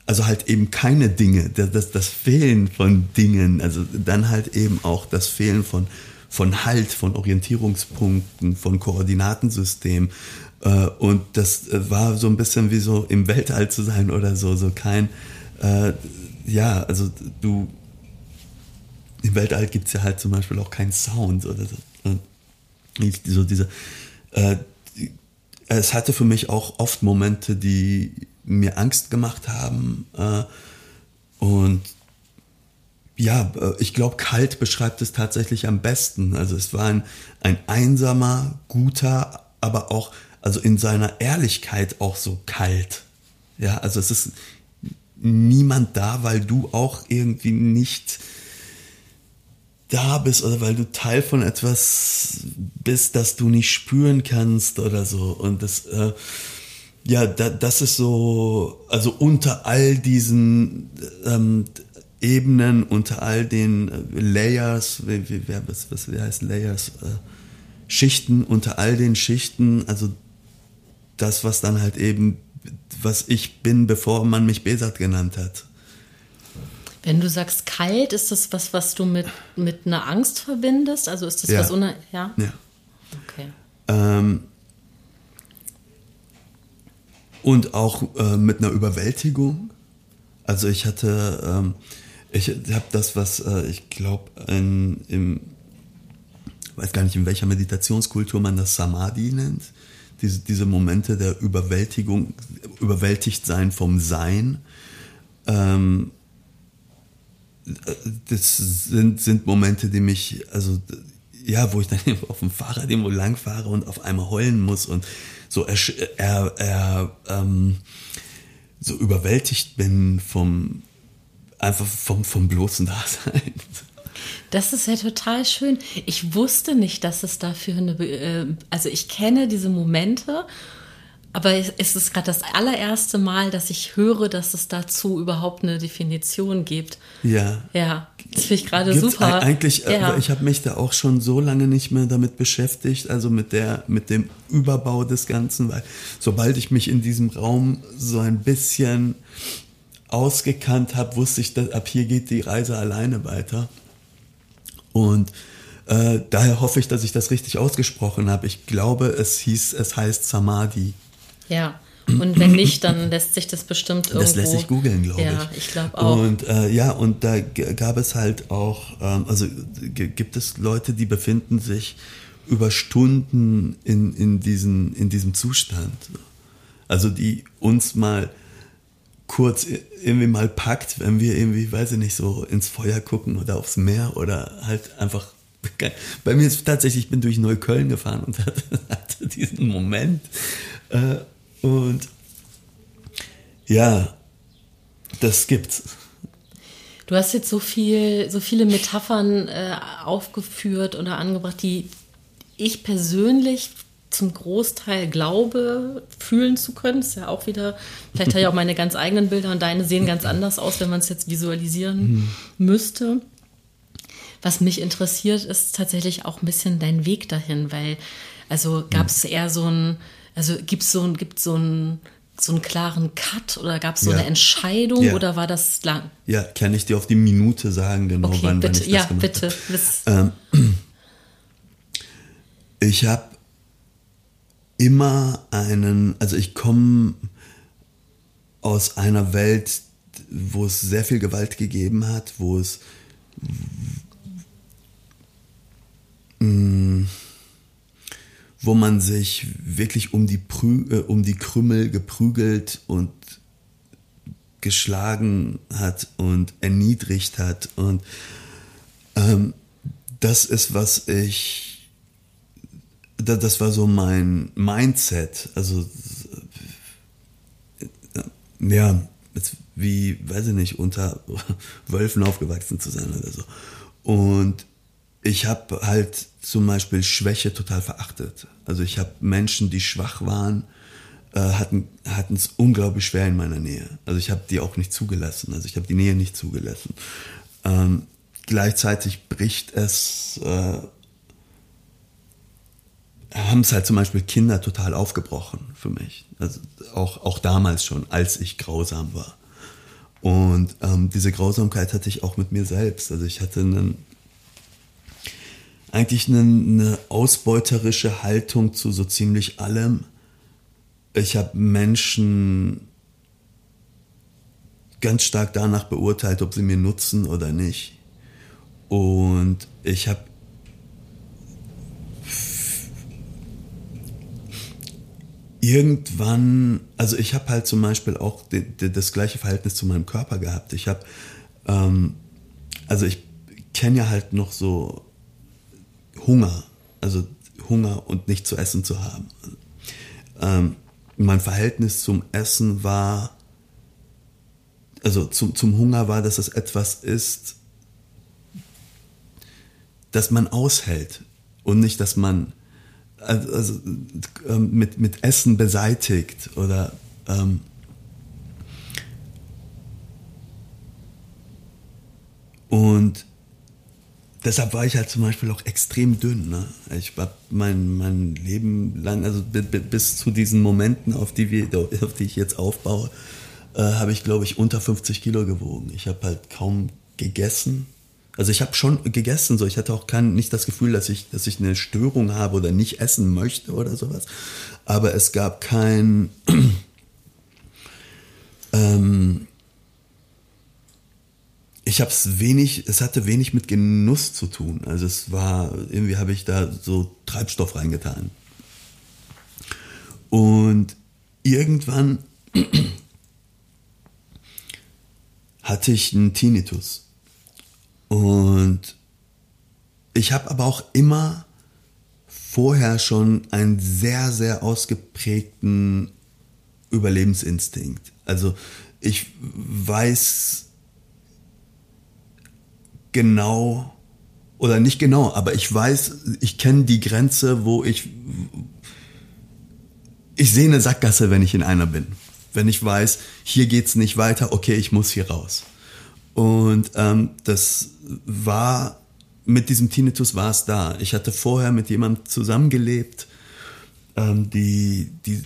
also halt eben keine Dinge, das, das Fehlen von Dingen, also dann halt eben auch das Fehlen von von Halt, von Orientierungspunkten, von Koordinatensystem. Äh, und das äh, war so ein bisschen wie so im Weltall zu sein oder so, so kein, äh, ja, also du, im Weltall gibt es ja halt zum Beispiel auch keinen Sound oder so. So diese, äh, es hatte für mich auch oft Momente, die mir Angst gemacht haben. Äh, und ja, äh, ich glaube, kalt beschreibt es tatsächlich am besten. Also es war ein, ein einsamer, guter, aber auch, also in seiner Ehrlichkeit auch so kalt. Ja, also es ist niemand da, weil du auch irgendwie nicht da bist oder weil du Teil von etwas bist, das du nicht spüren kannst oder so. Und das, äh, ja, da, das ist so, also unter all diesen ähm, Ebenen, unter all den äh, Layers, wie, wie, was, was wie heißt Layers, äh, Schichten, unter all den Schichten, also das, was dann halt eben, was ich bin, bevor man mich Besat genannt hat. Wenn du sagst kalt, ist das was, was du mit, mit einer Angst verbindest? Also ist das ja. was ohne, ja? Ja. Okay. Ähm, und auch äh, mit einer Überwältigung. Also ich hatte, ähm, ich habe das, was äh, ich glaube, im weiß gar nicht, in welcher Meditationskultur man das Samadhi nennt. Diese, diese Momente der Überwältigung, überwältigt sein vom Sein. Ähm, das sind, sind Momente, die mich, also ja, wo ich dann auf dem Fahrrad irgendwo langfahre und auf einmal heulen muss und so er, er, er ähm, so überwältigt bin vom, einfach vom, vom bloßen Dasein. Das ist ja total schön. Ich wusste nicht, dass es dafür eine, äh, also ich kenne diese Momente, aber es ist gerade das allererste Mal, dass ich höre, dass es dazu überhaupt eine Definition gibt. Ja. Ja, das finde ich gerade super. Eigentlich, äh, ja. ich habe mich da auch schon so lange nicht mehr damit beschäftigt, also mit der, mit dem Überbau des Ganzen, weil sobald ich mich in diesem Raum so ein bisschen ausgekannt habe, wusste ich, dass ab hier geht die Reise alleine weiter. Und äh, daher hoffe ich, dass ich das richtig ausgesprochen habe. Ich glaube, es hieß, es heißt Samadhi. Ja. Und wenn nicht, dann lässt sich das bestimmt irgendwo. Das lässt sich googeln, glaube ich. Ja, ich glaube auch. Und äh, ja, und da gab es halt auch, ähm, also gibt es Leute, die befinden sich über Stunden in, in, diesen, in diesem Zustand. Also die uns mal kurz irgendwie mal packt, wenn wir irgendwie, weiß ich nicht, so ins Feuer gucken oder aufs Meer oder halt einfach. Bei mir ist tatsächlich, ich bin durch Neukölln gefahren und hatte, hatte diesen Moment. Äh, und ja, das gibt's. Du hast jetzt so viel, so viele Metaphern äh, aufgeführt oder angebracht, die ich persönlich zum Großteil glaube, fühlen zu können. Das ist ja auch wieder, vielleicht habe ich auch meine ganz eigenen Bilder und deine sehen ganz anders aus, wenn man es jetzt visualisieren mhm. müsste. Was mich interessiert, ist tatsächlich auch ein bisschen dein Weg dahin, weil, also gab es eher so ein, also gibt es so gibt so ein so einen klaren Cut oder gab es so ja. eine Entscheidung ja. oder war das lang? Ja, kann ich dir auf die Minute sagen, genau okay, wann, bitte. wann ich ja, das gemacht bitte. Ähm, ich habe immer einen, also ich komme aus einer Welt, wo es sehr viel Gewalt gegeben hat, wo es mh, mm, wo man sich wirklich um die, Prü äh, um die Krümmel geprügelt und geschlagen hat und erniedrigt hat. Und ähm, das ist, was ich, das war so mein Mindset. Also, äh, ja, wie, weiß ich nicht, unter Wölfen aufgewachsen zu sein oder so. Und ich habe halt zum Beispiel Schwäche total verachtet. Also ich habe Menschen, die schwach waren, äh, hatten es unglaublich schwer in meiner Nähe. Also ich habe die auch nicht zugelassen. Also ich habe die Nähe nicht zugelassen. Ähm, gleichzeitig bricht es, äh, haben es halt zum Beispiel Kinder total aufgebrochen für mich. Also auch, auch damals schon, als ich grausam war. Und ähm, diese Grausamkeit hatte ich auch mit mir selbst. Also ich hatte einen eigentlich eine, eine ausbeuterische Haltung zu so ziemlich allem. Ich habe Menschen ganz stark danach beurteilt, ob sie mir nutzen oder nicht. Und ich habe irgendwann, also ich habe halt zum Beispiel auch das gleiche Verhältnis zu meinem Körper gehabt. Ich habe, ähm, also ich kenne ja halt noch so Hunger, also Hunger und nicht zu essen zu haben. Ähm, mein Verhältnis zum Essen war, also zum, zum Hunger war, dass es etwas ist, das man aushält und nicht, dass man also, also ähm, mit, mit Essen beseitigt oder ähm, und deshalb war ich halt zum Beispiel auch extrem dünn. Ne? Ich war mein, mein Leben lang, also bis zu diesen Momenten, auf die, wir, auf die ich jetzt aufbaue, äh, habe ich, glaube ich, unter 50 Kilo gewogen. Ich habe halt kaum gegessen. Also ich habe schon gegessen, so ich hatte auch kein, nicht das Gefühl, dass ich, dass ich eine Störung habe oder nicht essen möchte oder sowas. Aber es gab kein ähm, ich habe es wenig, es hatte wenig mit Genuss zu tun. Also es war, irgendwie habe ich da so Treibstoff reingetan. Und irgendwann hatte ich einen Tinnitus. Und ich habe aber auch immer vorher schon einen sehr, sehr ausgeprägten Überlebensinstinkt. Also ich weiß genau oder nicht genau, aber ich weiß, ich kenne die Grenze, wo ich ich sehe eine Sackgasse, wenn ich in einer bin. Wenn ich weiß, hier geht's nicht weiter, okay, ich muss hier raus. Und ähm, das war mit diesem Tinnitus war es da. Ich hatte vorher mit jemandem zusammengelebt, ähm, die, die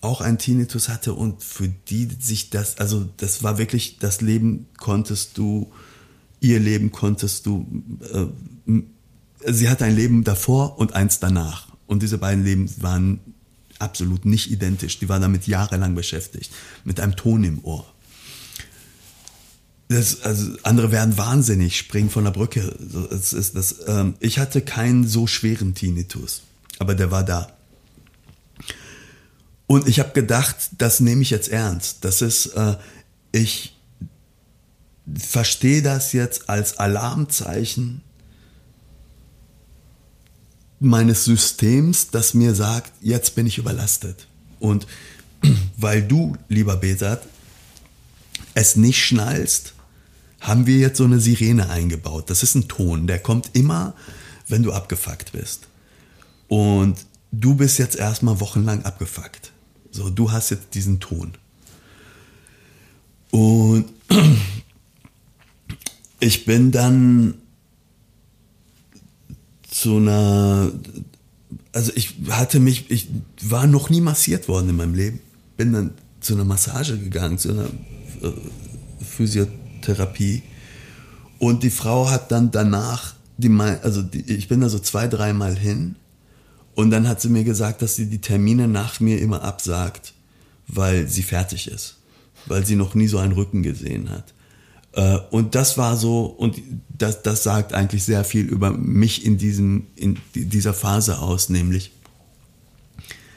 auch einen Tinnitus hatte und für die sich das, also das war wirklich, das Leben konntest du ihr Leben konntest du, äh, sie hatte ein Leben davor und eins danach. Und diese beiden Leben waren absolut nicht identisch. Die war damit jahrelang beschäftigt, mit einem Ton im Ohr. Das, also andere werden wahnsinnig, springen von der Brücke. Das ist das, ähm, ich hatte keinen so schweren Tinnitus, aber der war da. Und ich habe gedacht, das nehme ich jetzt ernst. Das ist, äh, ich verstehe das jetzt als Alarmzeichen meines Systems, das mir sagt, jetzt bin ich überlastet. Und weil du, lieber Besat, es nicht schnallst, haben wir jetzt so eine Sirene eingebaut. Das ist ein Ton, der kommt immer, wenn du abgefuckt bist. Und du bist jetzt erstmal wochenlang abgefuckt. So, du hast jetzt diesen Ton. Und ich bin dann zu einer, also ich hatte mich, ich war noch nie massiert worden in meinem Leben. Bin dann zu einer Massage gegangen, zu einer äh, Physiotherapie. Und die Frau hat dann danach, die, also die, ich bin da so zwei, dreimal hin. Und dann hat sie mir gesagt, dass sie die Termine nach mir immer absagt, weil sie fertig ist. Weil sie noch nie so einen Rücken gesehen hat. Äh, und das war so, und das, das sagt eigentlich sehr viel über mich in, diesem, in dieser Phase aus, nämlich,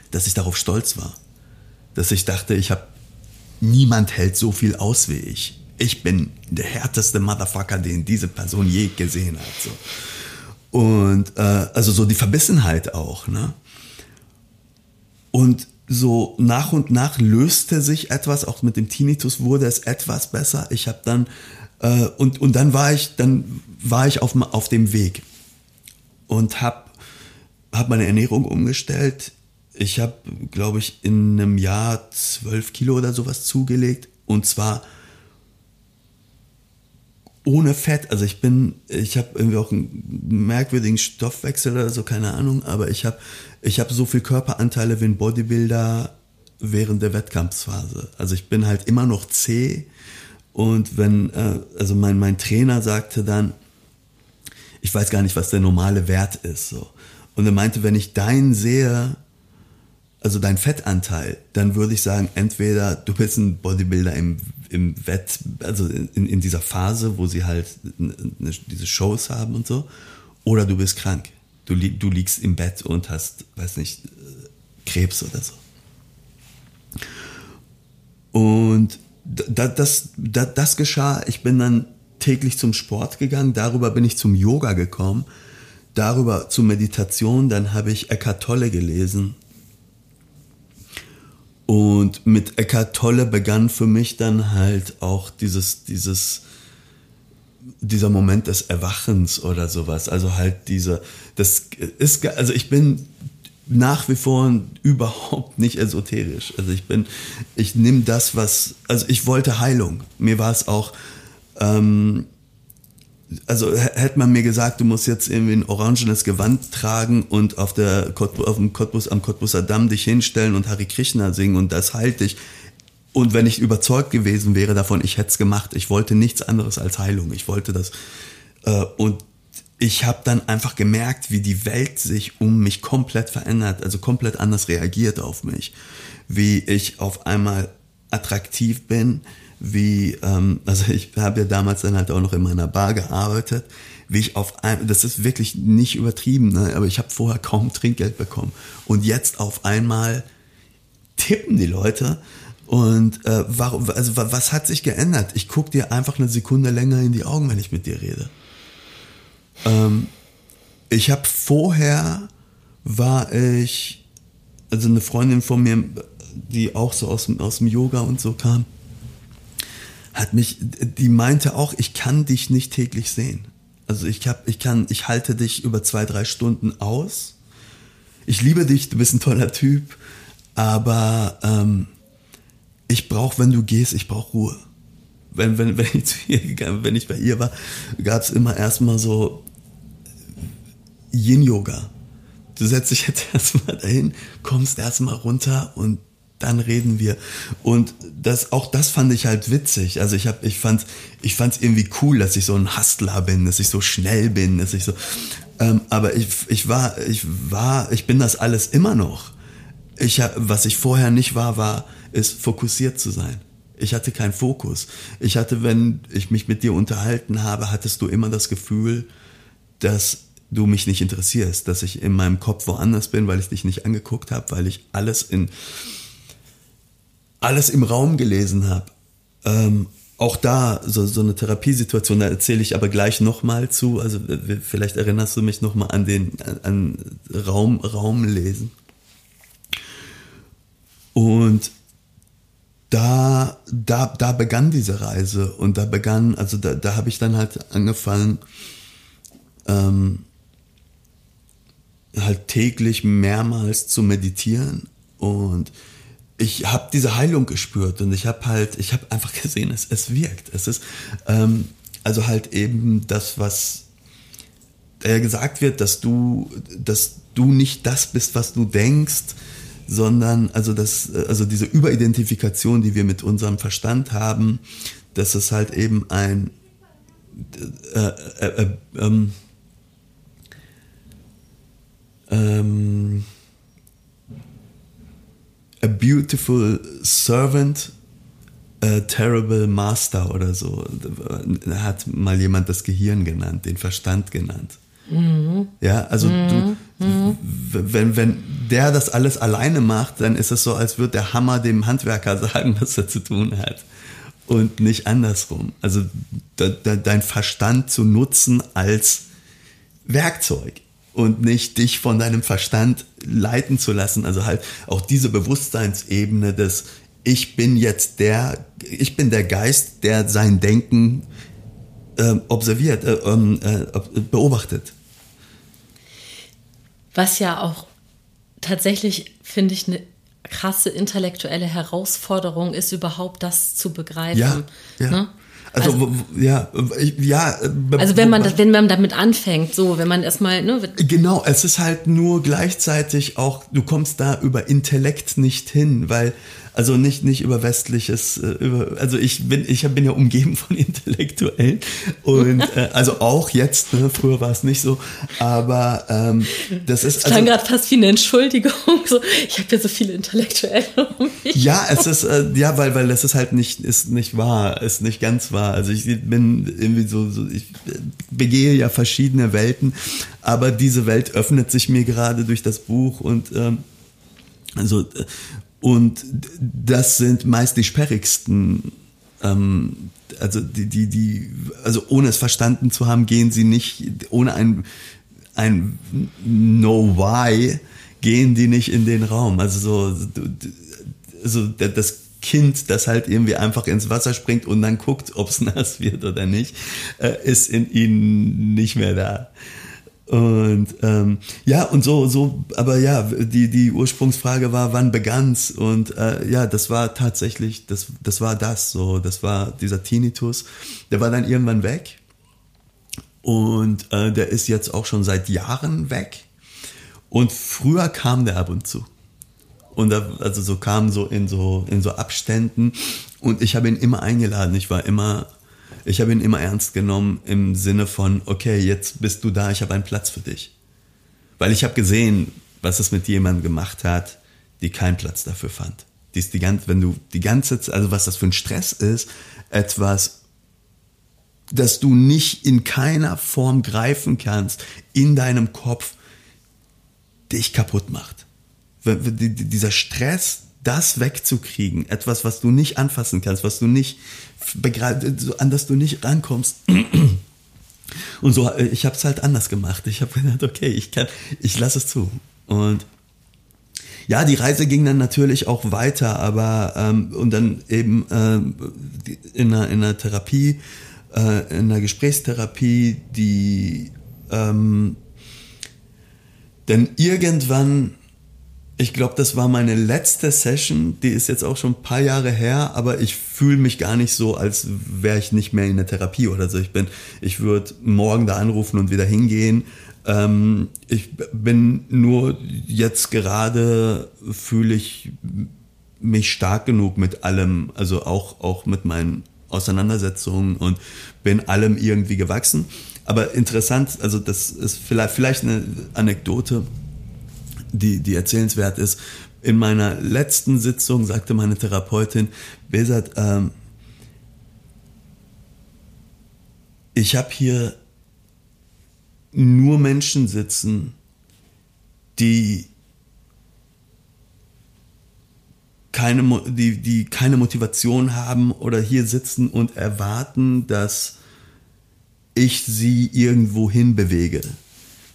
dass ich darauf stolz war. Dass ich dachte, ich habe, niemand hält so viel aus wie ich. Ich bin der härteste Motherfucker, den diese Person je gesehen hat. So. Und äh, also so die Verbissenheit auch. Ne? Und so nach und nach löste sich etwas, auch mit dem Tinnitus wurde es etwas besser. Ich habe dann äh, und und dann war ich dann war ich auf auf dem Weg und habe hab meine Ernährung umgestellt. Ich habe, glaube ich, in einem Jahr zwölf Kilo oder sowas zugelegt und zwar ohne Fett. Also ich bin, ich habe irgendwie auch einen merkwürdigen Stoffwechsel oder so, keine Ahnung, aber ich habe ich hab so viel Körperanteile wie ein Bodybuilder während der Wettkampfphase. Also ich bin halt immer noch zäh und wenn, äh, also mein, mein Trainer sagte dann, ich weiß gar nicht, was der normale Wert ist, so. Und er meinte, wenn ich deinen sehe, also dein Fettanteil, dann würde ich sagen, entweder du bist ein Bodybuilder im, im Wett, also in, in dieser Phase, wo sie halt diese Shows haben und so, oder du bist krank. Du, du liegst im Bett und hast, weiß nicht, Krebs oder so. Und das, das, das, das geschah. Ich bin dann täglich zum Sport gegangen, darüber bin ich zum Yoga gekommen, darüber zur Meditation, dann habe ich Eckhart Tolle gelesen, und mit Eckart Tolle begann für mich dann halt auch dieses, dieses, dieser Moment des Erwachens oder sowas. Also halt diese, das ist, also ich bin nach wie vor überhaupt nicht esoterisch. Also ich bin, ich nehme das, was, also ich wollte Heilung. Mir war es auch, ähm, also hätte man mir gesagt, du musst jetzt irgendwie ein orangenes Gewand tragen und auf, der auf dem Cottbus, am Cottbuser Damm dich hinstellen und Hari Krishna singen und das halte ich. Und wenn ich überzeugt gewesen wäre davon, ich hätte es gemacht. Ich wollte nichts anderes als Heilung. Ich wollte das. Äh, und ich habe dann einfach gemerkt, wie die Welt sich um mich komplett verändert, also komplett anders reagiert auf mich. Wie ich auf einmal attraktiv bin, wie, ähm, also ich habe ja damals dann halt auch noch in meiner Bar gearbeitet, wie ich auf ein, das ist wirklich nicht übertrieben, ne? aber ich habe vorher kaum Trinkgeld bekommen. Und jetzt auf einmal tippen die Leute und äh, warum, also was hat sich geändert? Ich gucke dir einfach eine Sekunde länger in die Augen, wenn ich mit dir rede. Ähm, ich habe vorher war ich, also eine Freundin von mir, die auch so aus, aus dem Yoga und so kam, hat mich, die meinte auch, ich kann dich nicht täglich sehen. Also ich hab, ich kann, ich halte dich über zwei, drei Stunden aus. Ich liebe dich, du bist ein toller Typ, aber ähm, ich brauche, wenn du gehst, ich brauche Ruhe. Wenn, wenn, wenn ich zu ihr gegangen, wenn ich bei ihr war, gab es immer erstmal so Yin-Yoga. Du setzt dich jetzt erstmal dahin, kommst erstmal runter und dann reden wir. Und das, auch das fand ich halt witzig. Also ich habe, ich fand, ich fand's irgendwie cool, dass ich so ein Hustler bin, dass ich so schnell bin, dass ich so. Ähm, aber ich, ich war, ich war, ich bin das alles immer noch. Ich, was ich vorher nicht war, war, ist fokussiert zu sein. Ich hatte keinen Fokus. Ich hatte, wenn ich mich mit dir unterhalten habe, hattest du immer das Gefühl, dass du mich nicht interessierst, dass ich in meinem Kopf woanders bin, weil ich dich nicht angeguckt habe, weil ich alles in alles im Raum gelesen habe. Ähm, auch da so, so eine Therapiesituation, da erzähle ich aber gleich nochmal zu. Also vielleicht erinnerst du mich nochmal an den an Raum, Raumlesen. Und da, da, da begann diese Reise. Und da begann, also da, da habe ich dann halt angefangen, ähm, halt täglich mehrmals zu meditieren. Und ich habe diese Heilung gespürt. Und ich habe halt, ich habe einfach gesehen, es, es wirkt. Es ist ähm, also halt eben das, was äh, gesagt wird, dass du, dass du nicht das bist, was du denkst, sondern also das, also diese Überidentifikation, die wir mit unserem Verstand haben, dass es halt eben ein äh, äh, äh, ähm, ähm, a beautiful servant, a terrible master oder so. Hat mal jemand das Gehirn genannt, den Verstand genannt. Mhm. Ja, also mhm. du, mhm. wenn, wenn der das alles alleine macht, dann ist es so, als würde der Hammer dem Handwerker sagen, was er zu tun hat. Und nicht andersrum. Also de, de, dein Verstand zu nutzen als Werkzeug und nicht dich von deinem Verstand leiten zu lassen. Also halt auch diese Bewusstseinsebene des ich bin jetzt der, ich bin der Geist, der sein Denken äh, observiert, äh, ähm, äh, beobachtet. Was ja auch tatsächlich, finde ich, eine krasse intellektuelle Herausforderung ist, überhaupt das zu begreifen. Ja, ja. Ne? Also, also ja, ja. Also wenn man das, wenn man damit anfängt, so, wenn man erstmal, ne? Genau, es ist halt nur gleichzeitig auch, du kommst da über Intellekt nicht hin, weil also nicht, nicht über westliches, äh, über, also ich bin, ich bin ja umgeben von Intellektuellen und äh, also auch jetzt, ne, früher war es nicht so, aber ähm, das ist. Es klang also, gerade fast wie eine Entschuldigung, so, ich habe ja so viele Intellektuelle um mich. Ja, es ist, äh, ja, weil, weil das ist halt nicht, ist nicht wahr, ist nicht ganz wahr. Also ich bin irgendwie so, so ich begehe ja verschiedene Welten, aber diese Welt öffnet sich mir gerade durch das Buch und ähm, also und das sind meist die sperrigsten. Ähm, also die, die, die, also ohne es verstanden zu haben, gehen sie nicht, ohne ein, ein No Why, gehen die nicht in den Raum. Also so, so das Kind, das halt irgendwie einfach ins Wasser springt und dann guckt, ob es nass wird oder nicht, äh, ist in ihnen nicht mehr da. Und ähm, ja, und so, so, aber ja, die, die Ursprungsfrage war, wann begann's? Und äh, ja, das war tatsächlich, das, das war das so, das war dieser Tinnitus. Der war dann irgendwann weg. Und äh, der ist jetzt auch schon seit Jahren weg. Und früher kam der ab und zu. Und da, also so kam so in so in so Abständen. Und ich habe ihn immer eingeladen. Ich war immer ich habe ihn immer ernst genommen im Sinne von, okay, jetzt bist du da, ich habe einen Platz für dich. Weil ich habe gesehen, was es mit jemandem gemacht hat, die keinen Platz dafür fand. Die ist die ganze, wenn du die ganze Zeit, also was das für ein Stress ist, etwas, das du nicht in keiner Form greifen kannst, in deinem Kopf, dich kaputt macht. Dieser Stress, das wegzukriegen, etwas, was du nicht anfassen kannst, was du nicht an das du nicht rankommst. Und so, äh, ich habe es halt anders gemacht. Ich habe gedacht, okay, ich kann, ich lasse es zu. Und ja, die Reise ging dann natürlich auch weiter, aber ähm, und dann eben ähm, in, einer, in einer Therapie, äh, in einer Gesprächstherapie, die ähm, denn irgendwann ich glaube, das war meine letzte Session. Die ist jetzt auch schon ein paar Jahre her, aber ich fühle mich gar nicht so, als wäre ich nicht mehr in der Therapie oder so. Ich bin, ich würde morgen da anrufen und wieder hingehen. Ähm, ich bin nur jetzt gerade fühle ich mich stark genug mit allem, also auch, auch mit meinen Auseinandersetzungen und bin allem irgendwie gewachsen. Aber interessant, also das ist vielleicht, vielleicht eine Anekdote die, die erzählenswert ist. In meiner letzten Sitzung sagte meine Therapeutin, Besat, ähm, ich habe hier nur Menschen sitzen, die keine, die, die keine Motivation haben oder hier sitzen und erwarten, dass ich sie irgendwo hin bewege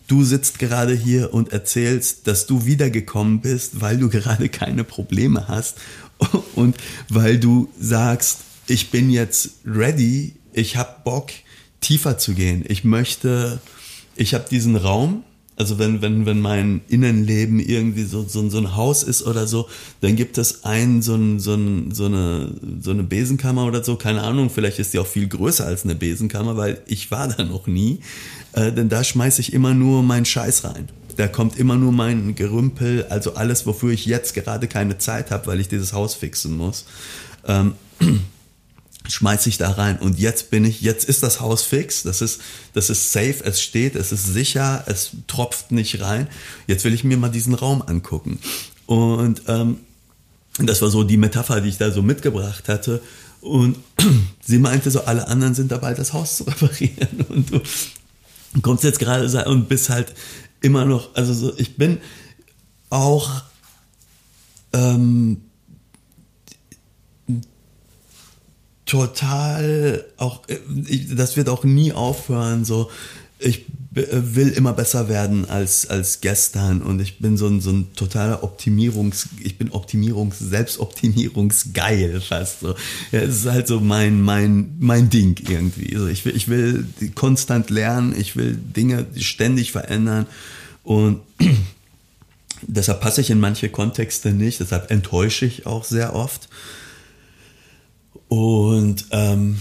du sitzt gerade hier und erzählst, dass du wiedergekommen bist, weil du gerade keine Probleme hast und weil du sagst, ich bin jetzt ready, ich habe Bock, tiefer zu gehen. Ich möchte, ich habe diesen Raum, also wenn, wenn, wenn mein Innenleben irgendwie so, so, so ein Haus ist oder so, dann gibt es einen, so, ein, so, so, eine, so eine Besenkammer oder so, keine Ahnung, vielleicht ist die auch viel größer als eine Besenkammer, weil ich war da noch nie. Äh, denn da schmeiße ich immer nur meinen Scheiß rein. da kommt immer nur mein Gerümpel, also alles, wofür ich jetzt gerade keine Zeit habe, weil ich dieses Haus fixen muss. Ähm, schmeiße ich da rein. Und jetzt bin ich, jetzt ist das Haus fix, das ist, das ist safe, es steht, es ist sicher, es tropft nicht rein. Jetzt will ich mir mal diesen Raum angucken. Und ähm, das war so die Metapher, die ich da so mitgebracht hatte. Und sie meinte so, alle anderen sind dabei, das Haus zu reparieren. Und du kommst jetzt gerade und bist halt immer noch, also so, ich bin auch ähm, total auch, äh, das wird auch nie aufhören, so, ich äh, will immer besser werden als, als gestern und ich bin so ein, so ein totaler Optimierungs, ich bin Optimierungs, Selbstoptimierungsgeil fast so. Ja, es ist halt so mein, mein, mein Ding irgendwie. Also ich will, ich will konstant lernen, ich will Dinge ständig verändern und deshalb passe ich in manche Kontexte nicht, deshalb enttäusche ich auch sehr oft. Und ähm,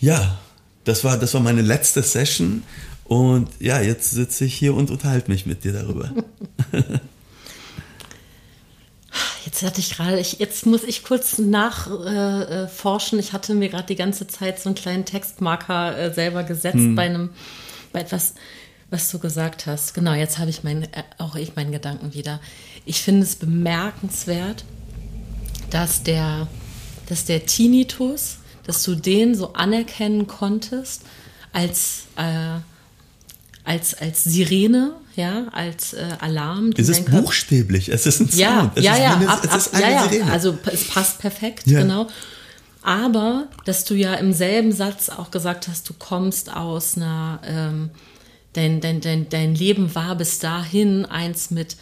ja, das war, das war meine letzte Session. Und ja, jetzt sitze ich hier und unterhalte mich mit dir darüber. Jetzt hatte ich gerade, ich, jetzt muss ich kurz nachforschen. Äh, ich hatte mir gerade die ganze Zeit so einen kleinen Textmarker äh, selber gesetzt hm. bei einem, bei etwas, was du gesagt hast. Genau, jetzt habe ich mein, äh, auch ich meinen Gedanken wieder. Ich finde es bemerkenswert, dass der dass der Tinnitus, dass du den so anerkennen konntest als, äh, als, als Sirene, ja, als äh, Alarm. Es ist buchstäblich, es ist ein Sound. Ja, es ja, ist ja, eine, ab, es ab, eine ja, Sirene. ja, also es passt perfekt, Ja. genau. Aber, dass du ja im selben Satz auch gesagt hast, du kommst aus einer, ähm, dein, dein, dein, dein Leben war bis dahin eins mit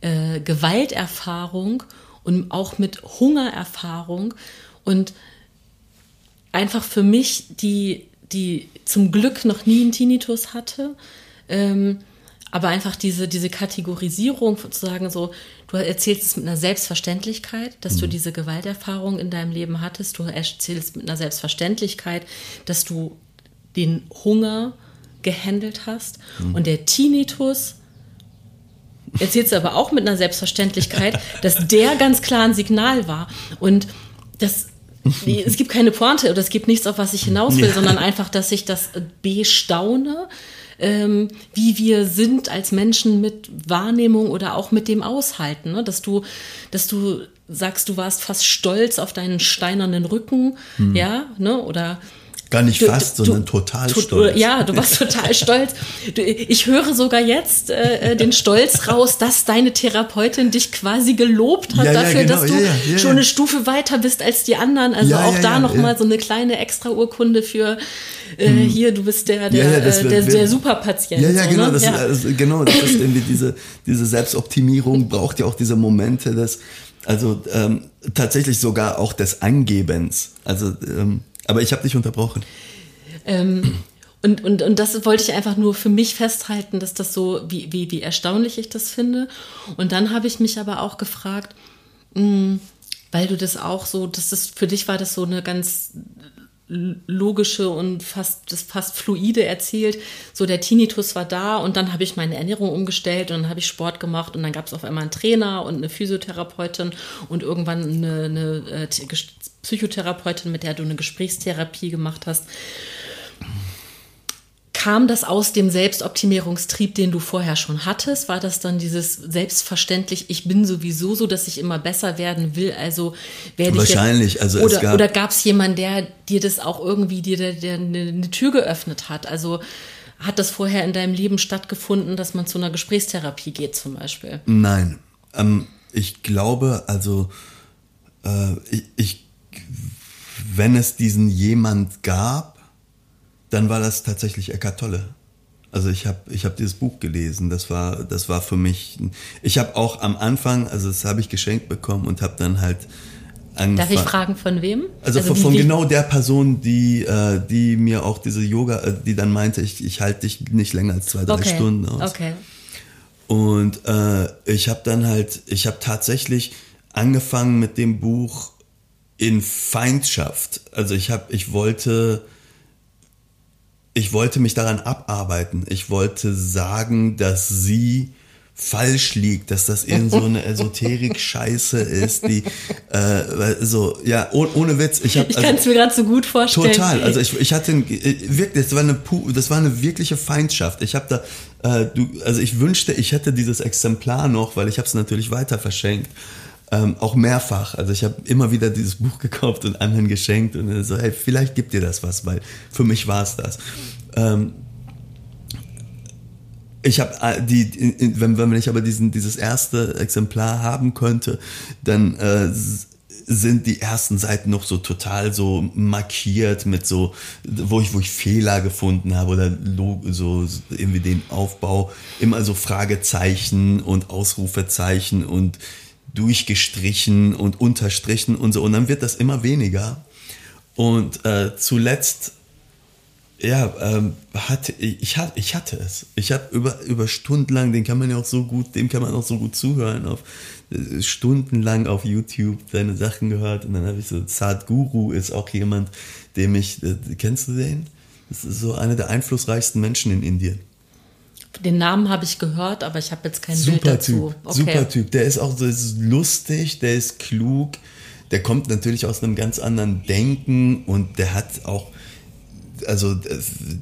äh, Gewalterfahrung und auch mit Hungererfahrung und einfach für mich, die, die zum Glück noch nie einen Tinnitus hatte, ähm, aber einfach diese, diese Kategorisierung zu sagen, so, du erzählst es mit einer Selbstverständlichkeit, dass du diese Gewalterfahrung in deinem Leben hattest, du erzählst mit einer Selbstverständlichkeit, dass du den Hunger gehandelt hast. Und der Tinnitus erzählst du aber auch mit einer Selbstverständlichkeit, dass der ganz klar ein Signal war. Und das es gibt keine Pointe oder es gibt nichts, auf was ich hinaus will, Ja. sondern einfach, dass ich das bestaune, ähm, wie wir sind als Menschen mit Wahrnehmung oder auch mit dem Aushalten. Ne? Dass du, dass du sagst, du warst fast stolz auf deinen steinernen Rücken, ja, ne? Oder Gar nicht Du- fast, du- sondern total to- stolz. Ja, du warst total stolz. Du, ich höre sogar jetzt äh, äh, den Stolz raus, dass deine Therapeutin dich quasi gelobt hat Ja, ja, dafür, genau, dass du ja, ja, ja, schon ja. eine Stufe weiter bist als die anderen. Also Ja, auch ja, da ja, nochmal ja. so eine kleine Extraurkunde für äh, hier, du bist der, der, Hm. Ja, ja, äh, wird- der, wird- der Superpatient. Ja, ja, so, genau, ne? das, ja. Also, genau, das ist irgendwie diese, diese Selbstoptimierung braucht ja auch diese Momente des, also ähm, tatsächlich sogar auch des Angebens. Also, ähm, aber ich habe dich unterbrochen. Ähm, und, und, und das wollte ich einfach nur für mich festhalten, dass das so, wie, wie, wie erstaunlich ich das finde. Und dann habe ich mich aber auch gefragt, mh, weil du das auch so, das ist, für dich war das so eine ganz logische und fast das fast fluide erzählt. So der Tinnitus war da und dann habe ich meine Ernährung umgestellt und dann habe ich Sport gemacht und dann gab es auf einmal einen Trainer und eine Physiotherapeutin und irgendwann eine, eine äh, Psychotherapeutin, mit der du eine Gesprächstherapie gemacht hast. Kam das aus dem Selbstoptimierungstrieb, den du vorher schon hattest? War das dann dieses selbstverständlich, ich bin sowieso so, dass ich immer besser werden will, also werde ich Wahrscheinlich, also es oder, gab- oder gab es jemanden, der dir das auch irgendwie, dir der, der eine, eine Tür geöffnet hat? Also hat das vorher in deinem Leben stattgefunden, dass man zu einer Gesprächstherapie geht zum Beispiel? Nein, ähm, ich glaube, also äh, ich, ich, wenn es diesen jemand gab, dann war das tatsächlich Eckart Tolle. Also ich habe ich hab dieses Buch gelesen, das war das war für mich. Ich habe auch am Anfang, also das habe ich geschenkt bekommen und habe dann halt angefangen. Darf ich fragen, von wem? Also, von, wie- von wie- genau der Person, die, äh, die mir auch diese Yoga, äh, die dann meinte, ich, ich halte dich nicht länger als zwei, drei okay. Stunden aus. Okay. Und äh, ich habe dann halt, ich habe tatsächlich angefangen mit dem Buch in Feindschaft. Also ich habe, ich wollte, ich wollte mich daran abarbeiten. Ich wollte sagen, dass sie falsch liegt, dass das in so eine Esoterik-Scheiße ist, die äh, so ja oh, ohne Witz. Ich, hab, ich kann es also, mir gerade so gut vorstellen. Total. Also ich, ich hatte äh, wirklich, das war eine das war eine wirkliche Feindschaft. Ich habe da äh, du, also ich wünschte, ich hätte dieses Exemplar noch, weil ich habe es natürlich weiter verschenkt. Ähm, auch mehrfach. Also ich habe immer wieder dieses Buch gekauft und anderen geschenkt und so, hey, vielleicht gibt dir das was, weil für mich war es das. Ähm, ich habe äh, die, wenn, wenn ich aber diesen, dieses erste Exemplar haben könnte, dann äh, sind die ersten Seiten noch so total so markiert mit so, wo ich, wo ich Fehler gefunden habe oder so irgendwie den Aufbau, immer so Fragezeichen und Ausrufezeichen und durchgestrichen und unterstrichen und so. Und dann wird das immer weniger. Und äh, zuletzt ja, ähm, hatte, ich, ich hatte es. Ich habe über, über stundenlang, den kann man ja auch so gut, dem kann man auch so gut zuhören, auf äh, stundenlang auf YouTube seine Sachen gehört. Und dann habe ich so, Sadhguru ist auch jemand, dem ich, äh, kennst du den? Das ist so einer der einflussreichsten Menschen in Indien. Den Namen habe ich gehört, aber ich habe jetzt kein super Bild dazu. Typ, okay. Super Typ. Der ist auch so ist lustig, der ist klug, der kommt natürlich aus einem ganz anderen Denken und der hat auch also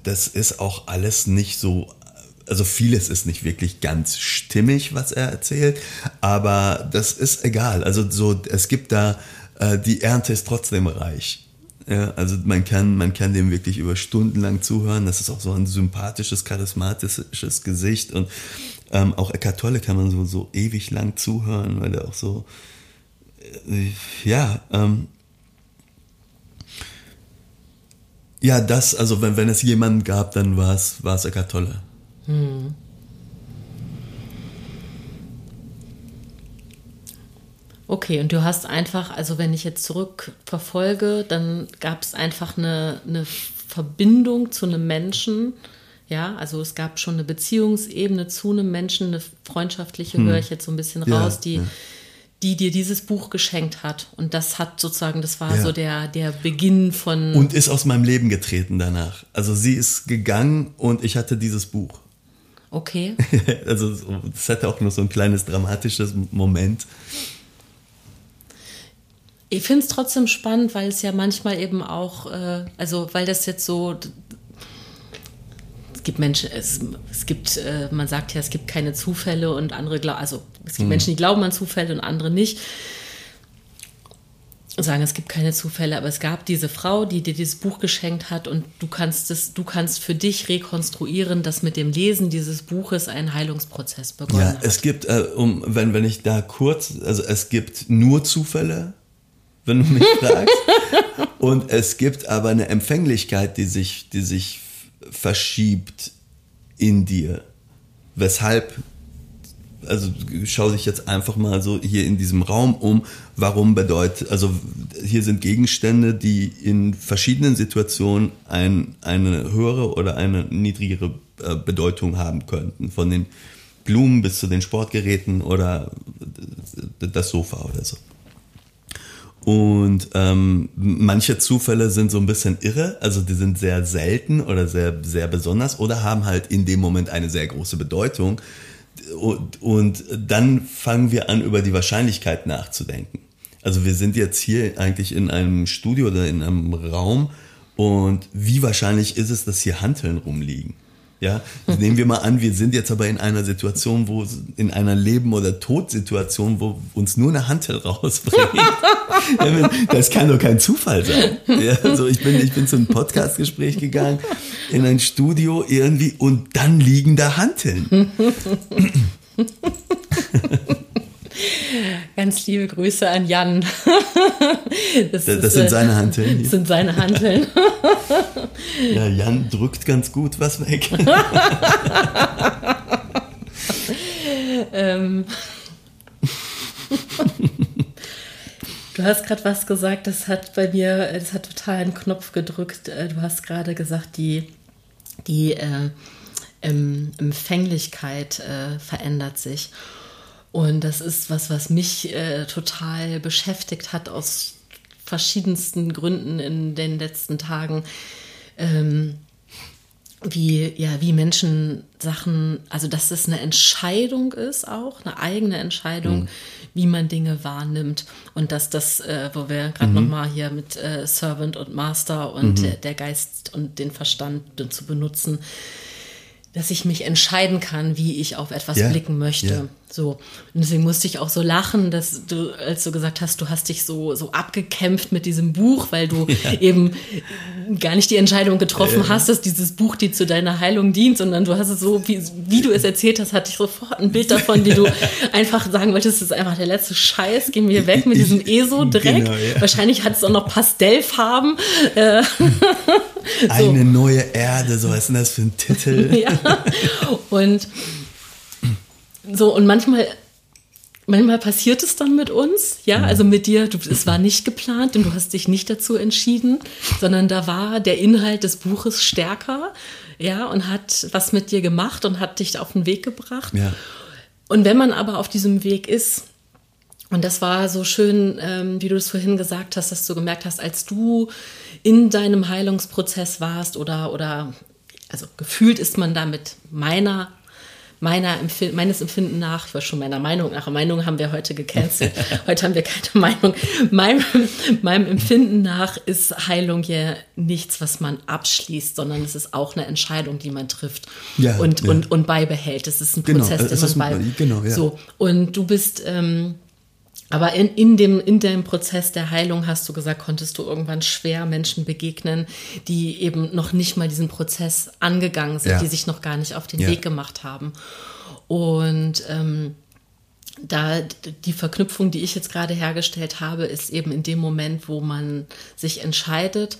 das ist auch alles nicht so, also vieles ist nicht wirklich ganz stimmig, was er erzählt, aber das ist egal. Also so, es gibt da, äh, die Ernte ist trotzdem reich. Ja, also man kann, man kann dem wirklich über Stunden lang zuhören. Das ist auch so ein sympathisches, charismatisches Gesicht und ähm, auch Eckart Tolle kann man so, so ewig lang zuhören, weil er auch so, äh, ja, ähm, Ja, das, also wenn, wenn es jemanden gab, dann war es, Eckart Tolle. Hm. Okay, und du hast einfach, also wenn ich jetzt zurückverfolge, dann gab es einfach eine, eine Verbindung zu einem Menschen. Ja, also es gab schon eine Beziehungsebene zu einem Menschen, eine freundschaftliche, hm. höre ich jetzt so ein bisschen raus, ja, die, ja die dir dieses Buch geschenkt hat. Und das hat sozusagen, das war ja. so der, der Beginn von. Und ist aus meinem Leben getreten danach. Also sie ist gegangen und ich hatte dieses Buch. Okay. also es hatte auch noch so ein kleines dramatisches Moment. Ich finde es trotzdem spannend, weil es ja manchmal eben auch, äh, also weil das jetzt so es gibt Menschen, es, es gibt, äh, man sagt ja, es gibt keine Zufälle und andere glauben, also es gibt mhm. Menschen, die glauben an Zufälle und andere nicht. Sagen, es gibt keine Zufälle, aber es gab diese Frau, die dir dieses Buch geschenkt hat und du kannst es, du kannst für dich rekonstruieren, dass mit dem Lesen dieses Buches ein Heilungsprozess begonnen ja, hat. Es gibt, äh, um, wenn, wenn ich da kurz, also es gibt nur Zufälle, wenn du mich fragst. und es gibt aber eine Empfänglichkeit, die sich, die sich verschiebt in dir. Weshalb, also schau dich jetzt einfach mal so hier in diesem Raum um, warum bedeutet, also hier sind Gegenstände, die in verschiedenen Situationen ein, eine höhere oder eine niedrigere äh, Bedeutung haben könnten. Von den Blumen bis zu den Sportgeräten oder das Sofa oder so. Und ähm, manche Zufälle sind so ein bisschen irre, also die sind sehr selten oder sehr, sehr besonders oder haben halt in dem Moment eine sehr große Bedeutung. Und, und dann fangen wir an, über die Wahrscheinlichkeit nachzudenken. Also wir sind jetzt hier eigentlich in einem Studio oder in einem Raum und wie wahrscheinlich ist es, dass hier Hanteln rumliegen? Ja, nehmen wir mal an, wir sind jetzt aber in einer Situation, wo in einer Leben- oder Todsituation, wo uns nur eine Hantel rausbringt. das kann doch kein Zufall sein. Ja, also ich bin, ich bin zu einem Podcastgespräch gegangen, in ein Studio irgendwie und dann liegen da Hanteln. Ganz liebe Grüße an Jan. Das, das, das sind äh, seine Hanteln. Das sind seine Hanteln. Ja, Jan drückt ganz gut was weg. ähm. Du hast gerade was gesagt, das hat bei mir, das hat total einen Knopf gedrückt. Äh, du hast gerade gesagt, die, die äh, Empfänglichkeit äh, verändert sich. Und das ist was, was mich äh, total beschäftigt hat aus verschiedensten Gründen in den letzten Tagen. Ähm, wie, ja, wie Menschen Sachen, also dass es eine Entscheidung ist auch, eine eigene Entscheidung, mhm. wie man Dinge wahrnimmt. Und dass das, äh, wo wir gerade mhm. nochmal hier mit äh, Servant und Master und mhm. der, der Geist und den Verstand zu benutzen, dass ich mich entscheiden kann, wie ich auf etwas yeah, blicken möchte. Yeah. So. Und deswegen musste ich auch so lachen, dass du, als du gesagt hast, du hast dich so, so abgekämpft mit diesem Buch, weil du ja. eben gar nicht die Entscheidung getroffen äh. hast, dass dieses Buch dir zu deiner Heilung dient, sondern du hast es so, wie, wie du es erzählt hast, hatte ich sofort ein Bild davon, wie du einfach sagen wolltest, das ist einfach der letzte Scheiß, gehen wir weg mit diesem ESO-Dreck. Genau, ja. Wahrscheinlich hat es auch noch Pastellfarben. Äh, Eine neue Erde, so was ist denn das für ein Titel? ja. Und so, und manchmal manchmal passiert es dann mit uns, ja, mhm. also mit dir, du, es war nicht geplant und du hast dich nicht dazu entschieden, sondern da war der Inhalt des Buches stärker, ja, und hat was mit dir gemacht und hat dich auf den Weg gebracht. Ja. Und wenn man aber auf diesem Weg ist, und das war so schön, ähm, wie du es vorhin gesagt hast, dass du gemerkt hast, als du in deinem Heilungsprozess warst oder, oder also gefühlt ist man da mit meiner meiner Empfind meines Empfinden nach, ich war schon meiner Meinung nach, Meinung haben wir heute gecancelt, heute haben wir keine Meinung, meinem, meinem Empfinden nach ist Heilung ja nichts, was man abschließt, sondern es ist auch eine Entscheidung, die man trifft ja, und, ja. und, und beibehält. Es ist ein genau, Prozess, den man beibehält. Genau, ja. So, und du bist... Ähm, aber in, in, dem, in dem Prozess der Heilung hast du gesagt, konntest du irgendwann schwer Menschen begegnen, die eben noch nicht mal diesen Prozess angegangen sind, ja. die sich noch gar nicht auf den ja. Weg gemacht haben. Und ähm, da die Verknüpfung, die ich jetzt gerade hergestellt habe, ist eben in dem Moment, wo man sich entscheidet,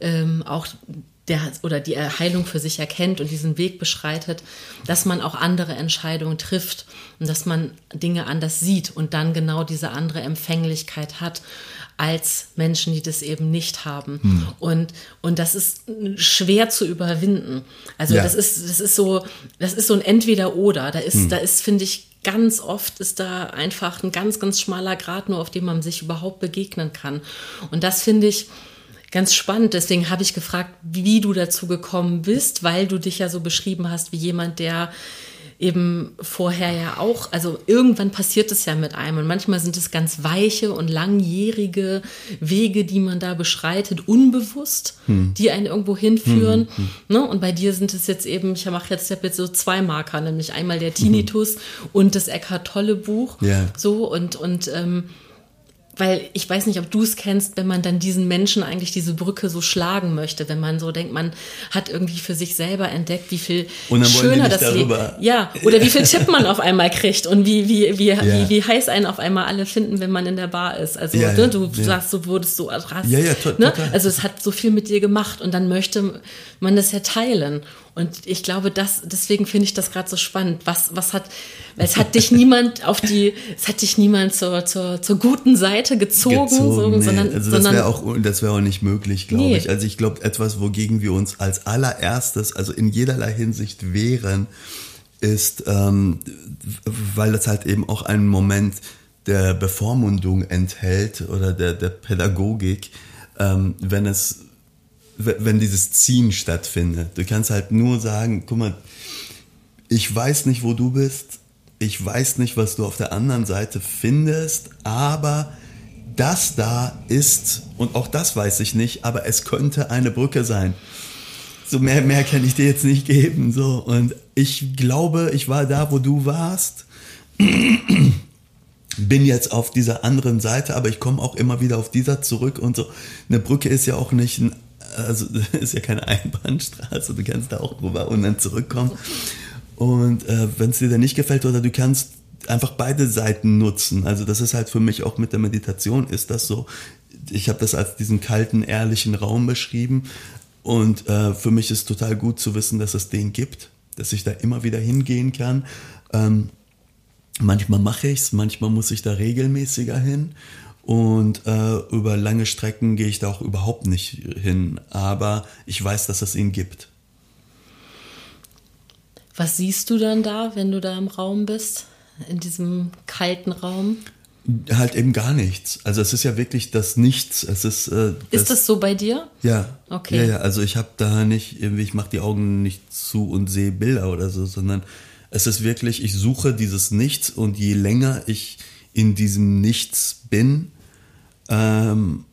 ähm, auch der oder die Heilung für sich erkennt und diesen Weg beschreitet, dass man auch andere Entscheidungen trifft und dass man Dinge anders sieht und dann genau diese andere Empfänglichkeit hat als Menschen, die das eben nicht haben. Hm. Und, und das ist schwer zu überwinden. Also ja. das ist, das ist so, das ist so ein Entweder-Oder. Da ist, hm. da ist, finde ich, ganz oft ist da einfach ein ganz, ganz schmaler Grad nur, auf dem man sich überhaupt begegnen kann. Und das finde ich, ganz spannend. Deswegen habe ich gefragt, wie du dazu gekommen bist, weil du dich ja so beschrieben hast wie jemand, der eben vorher ja auch, also irgendwann passiert es ja mit einem und manchmal sind es ganz weiche und langjährige Wege, die man da beschreitet, unbewusst, hm. die einen irgendwo hinführen. Hm, hm, hm. Ne? Und bei dir sind es jetzt eben, ich mache jetzt, ich jetzt so zwei Marker, nämlich einmal der Tinnitus mhm. und das Eckhart Tolle Buch. Yeah. So und, und ähm, weil ich weiß nicht, ob du es kennst, wenn man dann diesen Menschen eigentlich diese Brücke so schlagen möchte, wenn man so denkt, man hat irgendwie für sich selber entdeckt, wie viel schöner das Leben. Ja, oder wie viel Tipp man auf einmal kriegt und wie, wie, wie, ja. wie, wie heiß einen auf einmal alle finden, wenn man in der Bar ist. Also ja, ne, du ja. sagst, du wurdest so hast, ja, ja, to ne? Also es hat so viel mit dir gemacht und dann möchte man das ja teilen. Und ich glaube, das, deswegen finde ich das gerade so spannend. Was, was hat, es hat dich niemand auf die, es hat dich niemand zur, zur, zur guten Seite gezogen, gezogen so, nee. sondern, also das wäre auch, das wäre auch nicht möglich, glaube nee. ich. Also ich glaube, etwas, wogegen wir uns als allererstes, also in jederlei Hinsicht wehren, ist, ähm, weil das halt eben auch einen Moment der Bevormundung enthält oder der, der Pädagogik, ähm, wenn es wenn dieses Ziehen stattfindet. Du kannst halt nur sagen, guck mal, ich weiß nicht, wo du bist, ich weiß nicht, was du auf der anderen Seite findest, aber das da ist, und auch das weiß ich nicht, aber es könnte eine Brücke sein. So mehr, mehr kann ich dir jetzt nicht geben. So. Und ich glaube, ich war da, wo du warst. Bin jetzt auf dieser anderen Seite, aber ich komme auch immer wieder auf dieser zurück und so. Eine Brücke ist ja auch nicht ein also ist ja keine Einbahnstraße, du kannst da auch drüber und dann zurückkommen. Und äh, wenn es dir dann nicht gefällt oder du kannst einfach beide Seiten nutzen. Also das ist halt für mich auch mit der Meditation ist das so. Ich habe das als diesen kalten, ehrlichen Raum beschrieben. Und äh, für mich ist total gut zu wissen, dass es den gibt, dass ich da immer wieder hingehen kann. Ähm, manchmal mache ich es, manchmal muss ich da regelmäßiger hin. Und äh, über lange Strecken gehe ich da auch überhaupt nicht hin. Aber ich weiß, dass es ihn gibt. Was siehst du dann da, wenn du da im Raum bist? In diesem kalten Raum? Halt eben gar nichts. Also es ist ja wirklich das Nichts. Es ist. Äh, das, ist das so bei dir? Ja. Okay. Ja, ja. Also ich habe da nicht irgendwie, ich mache die Augen nicht zu und sehe Bilder oder so, sondern es ist wirklich, ich suche dieses Nichts und je länger ich in diesem Nichts bin, ähm,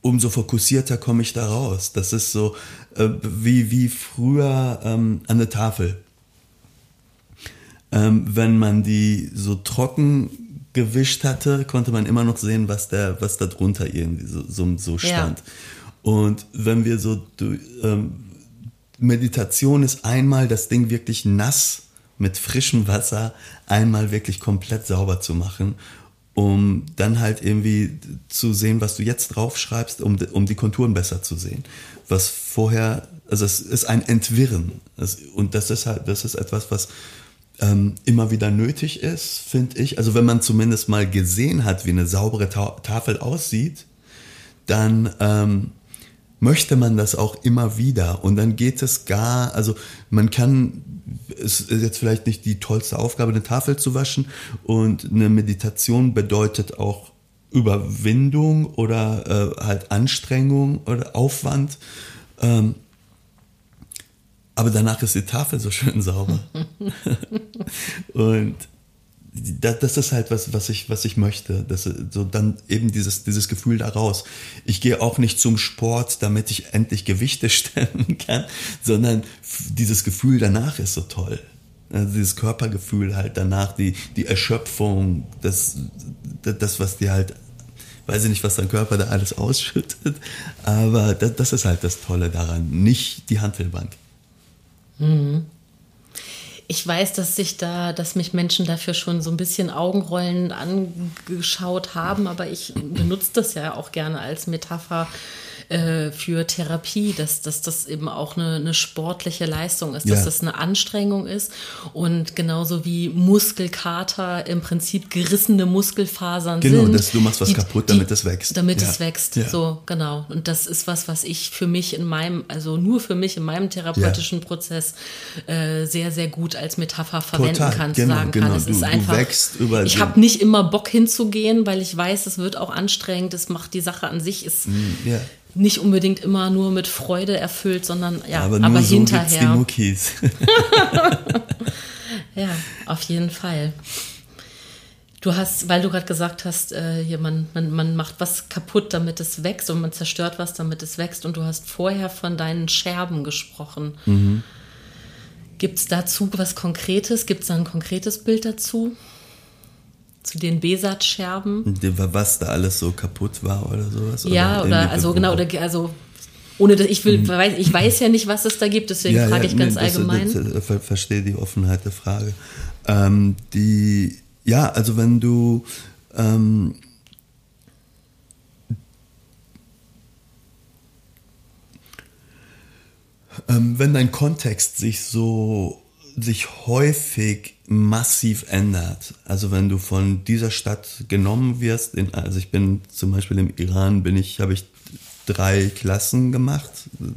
umso fokussierter komme ich da raus. Das ist so äh, wie, wie früher ähm, an der Tafel. Ähm, wenn man die so trocken gewischt hatte, konnte man immer noch sehen, was, der, was da drunter irgendwie so, so, so stand. Ja. Und wenn wir so, ähm, Meditation ist einmal das Ding wirklich nass mit frischem Wasser einmal wirklich komplett sauber zu machen, um dann halt irgendwie zu sehen, was du jetzt draufschreibst, um, um die Konturen besser zu sehen. Was vorher, also es ist ein Entwirren. und das ist halt, das ist etwas, was ähm, immer wieder nötig ist, finde ich. Also wenn man zumindest mal gesehen hat, wie eine saubere Ta Tafel aussieht, dann ähm, möchte man das auch immer wieder. Und dann geht es gar, also man kann, ist jetzt vielleicht nicht die tollste Aufgabe, eine Tafel zu waschen. Und eine Meditation bedeutet auch Überwindung oder äh, halt Anstrengung oder Aufwand. Ähm, aber danach ist die Tafel so schön sauber. und das ist halt was, was ich, was ich möchte. Das, so dann eben dieses, dieses Gefühl daraus. Ich gehe auch nicht zum Sport, damit ich endlich Gewichte stemmen kann, sondern dieses Gefühl danach ist so toll. Also dieses Körpergefühl halt danach, die, die Erschöpfung, das, das, was dir halt, weiß ich nicht, was dein Körper da alles ausschüttet, aber das, das ist halt das Tolle daran, nicht die Handelbank. Mhm. Ich weiß, dass sich da, dass mich Menschen dafür schon so ein bisschen Augenrollen angeschaut haben, aber ich benutze das ja auch gerne als Metapher äh, für Therapie, dass, dass das eben auch eine, eine sportliche Leistung ist, dass ja. das eine Anstrengung ist und genauso wie Muskelkater im Prinzip gerissene Muskelfasern genau, sind. Genau, du machst was die, kaputt, damit es wächst. Damit ja. es wächst, ja. so genau. Und das ist was, was ich für mich in meinem, also nur für mich in meinem therapeutischen Prozess äh, sehr, sehr gut als Metapher verwenden Total, kann, genau, sagen genau. kann. Es du, ist einfach, ich habe nicht immer Bock hinzugehen, weil ich weiß, es wird auch anstrengend, es macht die Sache an sich, ist mm, yeah nicht unbedingt immer nur mit Freude erfüllt, sondern ja, aber, aber so hinterher. die Muckis. ja, auf jeden Fall. Du hast, weil du gerade gesagt hast, äh, hier, man, man, man macht was kaputt, damit es wächst und man zerstört was, damit es wächst. Und du hast vorher von deinen Scherben gesprochen. Mhm. Gibt es dazu was Konkretes? Gibt es da ein konkretes Bild dazu? Zu den Besat-Scherben. Was da alles so kaputt war oder sowas? Ja, oder, oder also genau, oder also ohne dass ich will, mhm. ich weiß ja nicht, was es da gibt, deswegen ja, frage ja, ich ganz nee, das, allgemein. Das, das, ver verstehe die Offenheit der Frage. Ähm, die, ja, also wenn du ähm, ähm, wenn dein Kontext sich so sich häufig massiv ändert. Also wenn du von dieser Stadt genommen wirst, in, also ich bin zum Beispiel im Iran, bin ich, habe ich drei Klassen gemacht,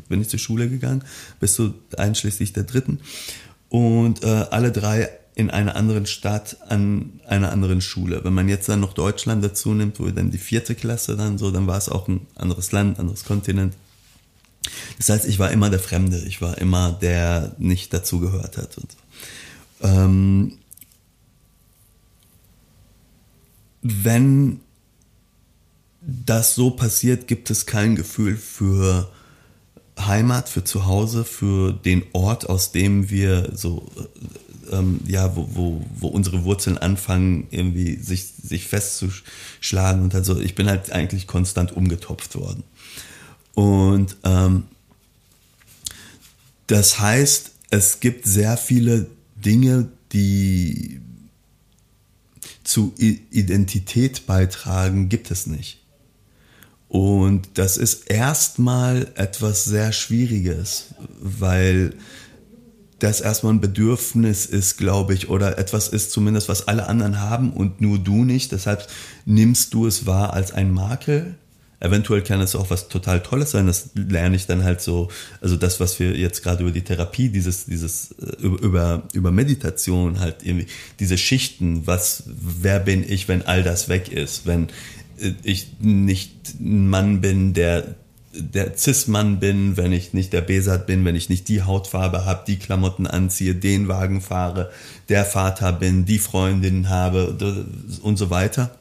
bin ich zur Schule gegangen, bis zu einschließlich der dritten. Und äh, alle drei in einer anderen Stadt an einer anderen Schule. Wenn man jetzt dann noch Deutschland dazu nimmt, wo dann die vierte Klasse dann so, dann war es auch ein anderes Land, anderes Kontinent. Das heißt, ich war immer der Fremde, ich war immer der nicht dazugehört hat und so. Ähm, wenn das so passiert, gibt es kein Gefühl für Heimat, für Zuhause, für den Ort, aus dem wir so, äh, ähm, ja, wo, wo, wo unsere Wurzeln anfangen, irgendwie sich, sich festzuschlagen. Und also ich bin halt eigentlich konstant umgetopft worden. Und ähm, das heißt, es gibt sehr viele Dinge, die zu Identität beitragen, gibt es nicht. Und das ist erstmal etwas sehr Schwieriges, weil das erstmal ein Bedürfnis ist, glaube ich, oder etwas ist zumindest, was alle anderen haben und nur du nicht. Deshalb nimmst du es wahr als ein Makel. Eventuell kann es auch was total Tolles sein. Das lerne ich dann halt so, also das, was wir jetzt gerade über die Therapie, dieses, dieses äh, über, über Meditation halt irgendwie, diese Schichten, was, wer bin ich, wenn all das weg ist, wenn äh, ich nicht ein Mann bin, der der Cis-Mann bin, wenn ich nicht der Besat bin, wenn ich nicht die Hautfarbe habe, die Klamotten anziehe, den Wagen fahre, der Vater bin, die Freundin habe und so weiter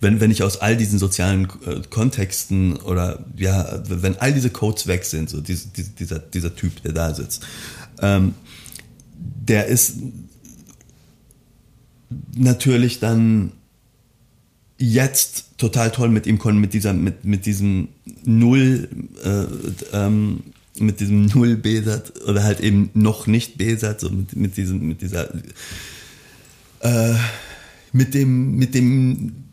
wenn, wenn ich aus all diesen sozialen äh, Kontexten oder ja, wenn all diese Codes weg sind, so diese, dieser, dieser Typ, der da sitzt, ähm, der ist natürlich dann jetzt total toll mit ihm mit dieser mit mit diesem null äh, ähm, mit diesem null Besat oder halt eben noch nicht Besat so mit, mit diesem mit dieser äh, mit dem mit dem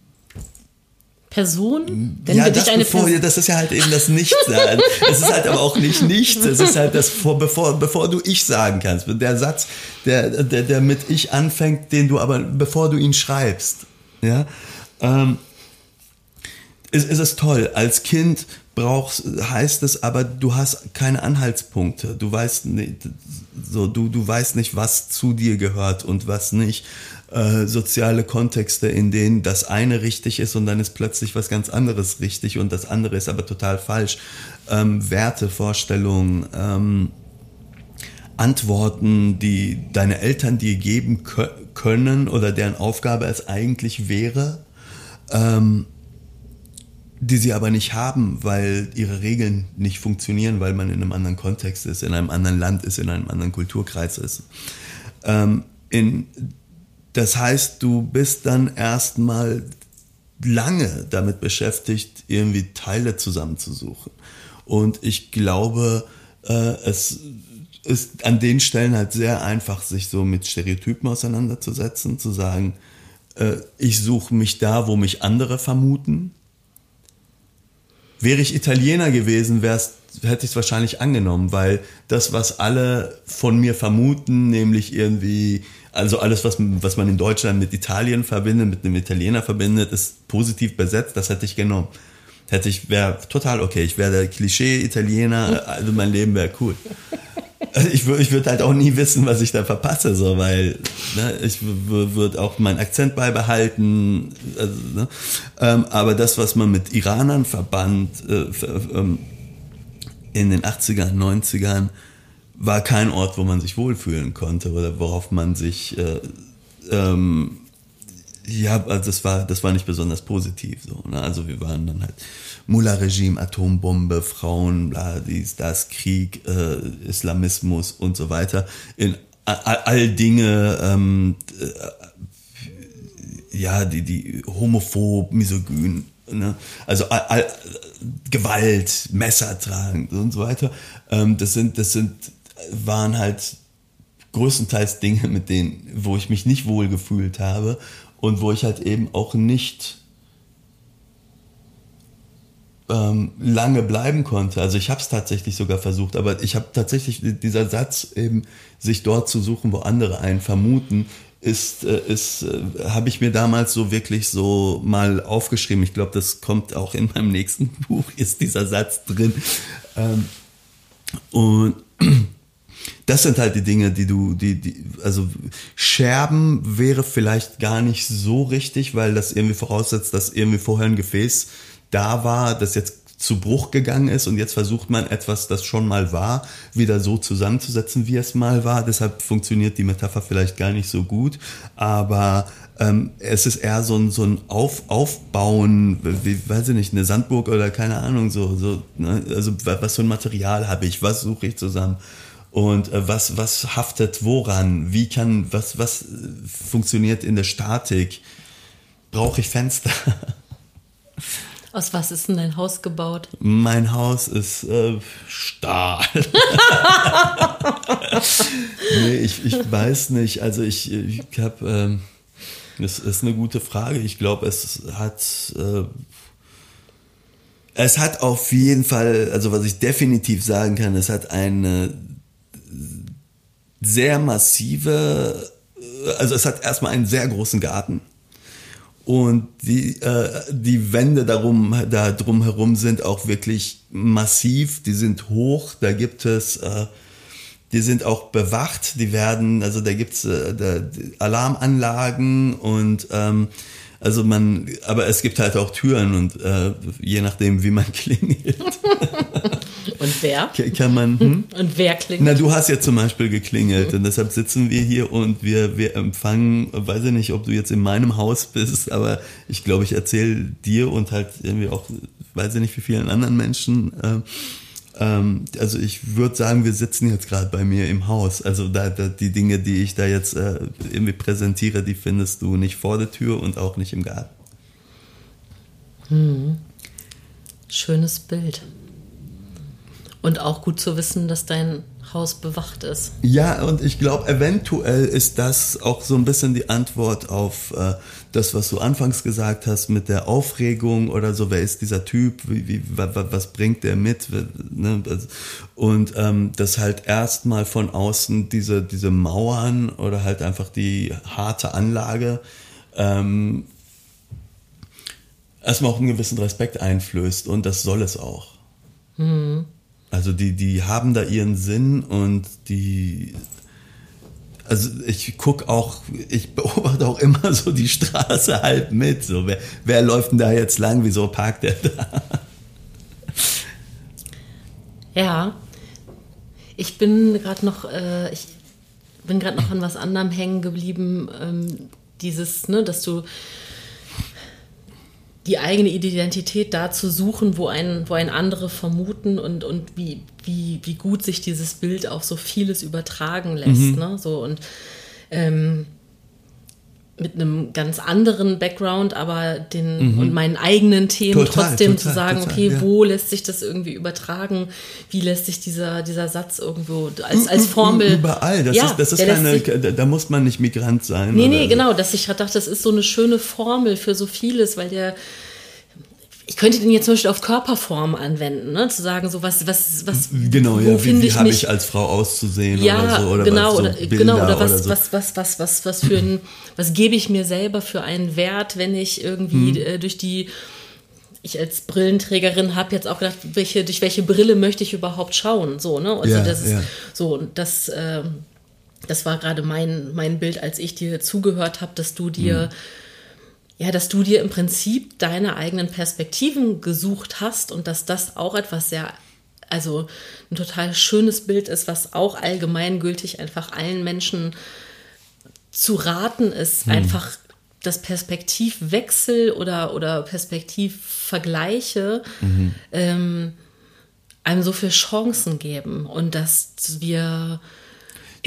Person? Wenn ja, das, bevor, das ist ja halt eben das Nichtsein. Es ist halt aber auch nicht nichts. Es ist halt das, vor, bevor, bevor du ich sagen kannst. Der Satz, der, der, der mit ich anfängt, den du aber, bevor du ihn schreibst. Ja, ähm, ist, ist es toll. Als Kind brauchst, heißt es aber, du hast keine Anhaltspunkte. Du weißt nicht, so, du, du weißt nicht, was zu dir gehört und was nicht. Äh, soziale Kontexte, in denen das eine richtig ist und dann ist plötzlich was ganz anderes richtig und das andere ist aber total falsch. Ähm, Werte, Vorstellungen, ähm, Antworten, die deine Eltern dir geben können oder deren Aufgabe es eigentlich wäre, ähm, die sie aber nicht haben, weil ihre Regeln nicht funktionieren, weil man in einem anderen Kontext ist, in einem anderen Land ist, in einem anderen Kulturkreis ist. Ähm, in das heißt, du bist dann erstmal lange damit beschäftigt, irgendwie Teile zusammenzusuchen. Und ich glaube, äh, es ist an den Stellen halt sehr einfach, sich so mit Stereotypen auseinanderzusetzen, zu sagen, äh, ich suche mich da, wo mich andere vermuten. Wäre ich Italiener gewesen, wär's, hätte ich es wahrscheinlich angenommen, weil das, was alle von mir vermuten, nämlich irgendwie also alles, was, was man in Deutschland mit Italien verbindet, mit einem Italiener verbindet, ist positiv besetzt. Das hätte ich genommen. Hätte ich, wäre total okay. Ich wäre der Klischee-Italiener, also mein Leben wäre cool. Also ich, ich würde halt auch nie wissen, was ich da verpasse, so, weil ne, ich würde auch meinen Akzent beibehalten. Also, ne, ähm, aber das, was man mit Iranern verband äh, ähm, in den 80ern, 90ern, war kein Ort, wo man sich wohlfühlen konnte oder worauf man sich äh, ähm, ja, also das war, das war nicht besonders positiv so. Ne? Also wir waren dann halt Mullah-Regime, Atombombe, Frauen, bla, dies, das, Krieg, äh, Islamismus und so weiter. In all, all Dinge, ähm, äh, ja, die, die homophob, misogyn, ne? also all, all, Gewalt, Messer tragen und so weiter. Ähm, das sind, das sind waren halt größtenteils Dinge, mit denen, wo ich mich nicht wohl gefühlt habe und wo ich halt eben auch nicht ähm, lange bleiben konnte. Also ich habe es tatsächlich sogar versucht, aber ich habe tatsächlich dieser Satz eben, sich dort zu suchen, wo andere einen vermuten, ist, äh, ist äh, habe ich mir damals so wirklich so mal aufgeschrieben. Ich glaube, das kommt auch in meinem nächsten Buch, ist dieser Satz drin. Ähm, und das sind halt die Dinge, die du, die, die, also Scherben wäre vielleicht gar nicht so richtig, weil das irgendwie voraussetzt, dass irgendwie vorher ein Gefäß da war, das jetzt zu Bruch gegangen ist und jetzt versucht man etwas, das schon mal war, wieder so zusammenzusetzen, wie es mal war. Deshalb funktioniert die Metapher vielleicht gar nicht so gut, aber ähm, es ist eher so ein, so ein Auf, Aufbauen, wie, weiß ich nicht, eine Sandburg oder keine Ahnung, so, so ne? also was für ein Material habe ich, was suche ich zusammen und äh, was, was haftet woran? Wie kann, was, was funktioniert in der Statik? Brauche ich Fenster? Aus was ist denn dein Haus gebaut? Mein Haus ist äh, Stahl. nee, ich, ich weiß nicht. Also ich, ich habe, ähm, das ist eine gute Frage. Ich glaube, es hat, äh, es hat auf jeden Fall, also was ich definitiv sagen kann, es hat eine sehr massive, also es hat erstmal einen sehr großen Garten Und die, äh, die Wände darum, da drumherum sind auch wirklich massiv, die sind hoch, da gibt es, äh, die sind auch bewacht, die werden, also da gibt's äh, da, Alarmanlagen und ähm, also man, aber es gibt halt auch Türen und äh, je nachdem, wie man klingelt. Und wer? Kann man. Hm? Und wer klingelt? Na, du hast ja zum Beispiel geklingelt und deshalb sitzen wir hier und wir, wir empfangen, weiß ich nicht, ob du jetzt in meinem Haus bist, aber ich glaube, ich erzähle dir und halt irgendwie auch, weiß ich nicht, wie vielen anderen Menschen. Äh, ähm, also ich würde sagen, wir sitzen jetzt gerade bei mir im Haus. Also da, da, die Dinge, die ich da jetzt äh, irgendwie präsentiere, die findest du nicht vor der Tür und auch nicht im Garten. Hm. Schönes Bild. Und auch gut zu wissen, dass dein Haus bewacht ist. Ja, und ich glaube, eventuell ist das auch so ein bisschen die Antwort auf äh, das, was du anfangs gesagt hast mit der Aufregung oder so. Wer ist dieser Typ? Wie, wie, was bringt der mit? Ne? Und ähm, dass halt erstmal von außen diese, diese Mauern oder halt einfach die harte Anlage ähm, erstmal auch einen gewissen Respekt einflößt und das soll es auch. Mhm. Also die, die haben da ihren Sinn und die also ich gucke auch, ich beobachte auch immer so die Straße halb mit. So, wer, wer läuft denn da jetzt lang? Wieso parkt der da? Ja, ich bin gerade noch, äh, ich bin gerade noch an was anderem hängen geblieben. Ähm, dieses, ne, dass du die eigene Identität da zu suchen, wo ein, wo ein andere vermuten und, und wie, wie, wie gut sich dieses Bild auf so vieles übertragen lässt. Mhm. Ne? So und ähm, mit einem ganz anderen Background, aber den mhm. und meinen eigenen Themen total, trotzdem total, zu sagen, total, okay, ja. wo lässt sich das irgendwie übertragen? Wie lässt sich dieser, dieser Satz irgendwo als, als Formel. Überall, das ja, ist, das ist keine, sich, da muss man nicht Migrant sein. Nee, nee, genau, dass ich dachte, das ist so eine schöne Formel für so vieles, weil der ich könnte den jetzt zum Beispiel auf Körperform anwenden, ne? zu sagen, so was, was, was. Genau, ja, wie, wie habe ich als Frau auszusehen ja, oder so, oder genau, was, so oder, genau, oder was, oder so. was, was, was, was, was für ein, was gebe ich mir selber für einen Wert, wenn ich irgendwie hm. äh, durch die, ich als Brillenträgerin habe jetzt auch gedacht, welche, durch welche Brille möchte ich überhaupt schauen, so, ne? Also ja, das ist ja. so, das, äh, das war gerade mein, mein Bild, als ich dir zugehört habe, dass du dir hm ja, dass du dir im Prinzip deine eigenen Perspektiven gesucht hast und dass das auch etwas sehr, also ein total schönes Bild ist, was auch allgemeingültig einfach allen Menschen zu raten ist, hm. einfach das Perspektivwechsel oder, oder Perspektivvergleiche mhm. ähm, einem so viele Chancen geben und dass wir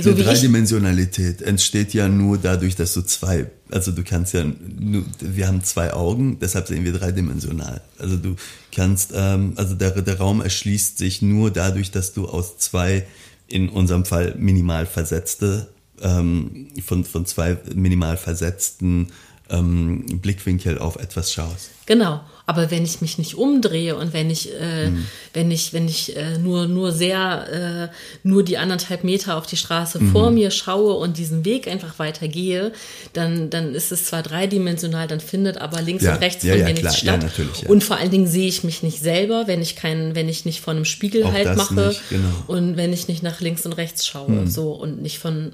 so die Dreidimensionalität entsteht ja nur dadurch, dass du zwei, also du kannst ja, nur, wir haben zwei Augen, deshalb sehen wir dreidimensional. Also du kannst, ähm, also der, der Raum erschließt sich nur dadurch, dass du aus zwei, in unserem Fall minimal versetzte, ähm, von, von zwei minimal versetzten ähm, Blickwinkel auf etwas schaust. Genau. Aber wenn ich mich nicht umdrehe und wenn ich, äh, mhm. wenn ich, wenn ich äh, nur, nur sehr, äh, nur die anderthalb Meter auf die Straße mhm. vor mir schaue und diesen Weg einfach weitergehe, dann, dann ist es zwar dreidimensional, dann findet aber links ja. und rechts ja, von ja, mir nichts statt. Und vor allen Dingen sehe ich mich nicht selber, wenn ich keinen, wenn ich nicht von einem Spiegel Auch halt mache nicht, genau. und wenn ich nicht nach links und rechts schaue, mhm. so und nicht von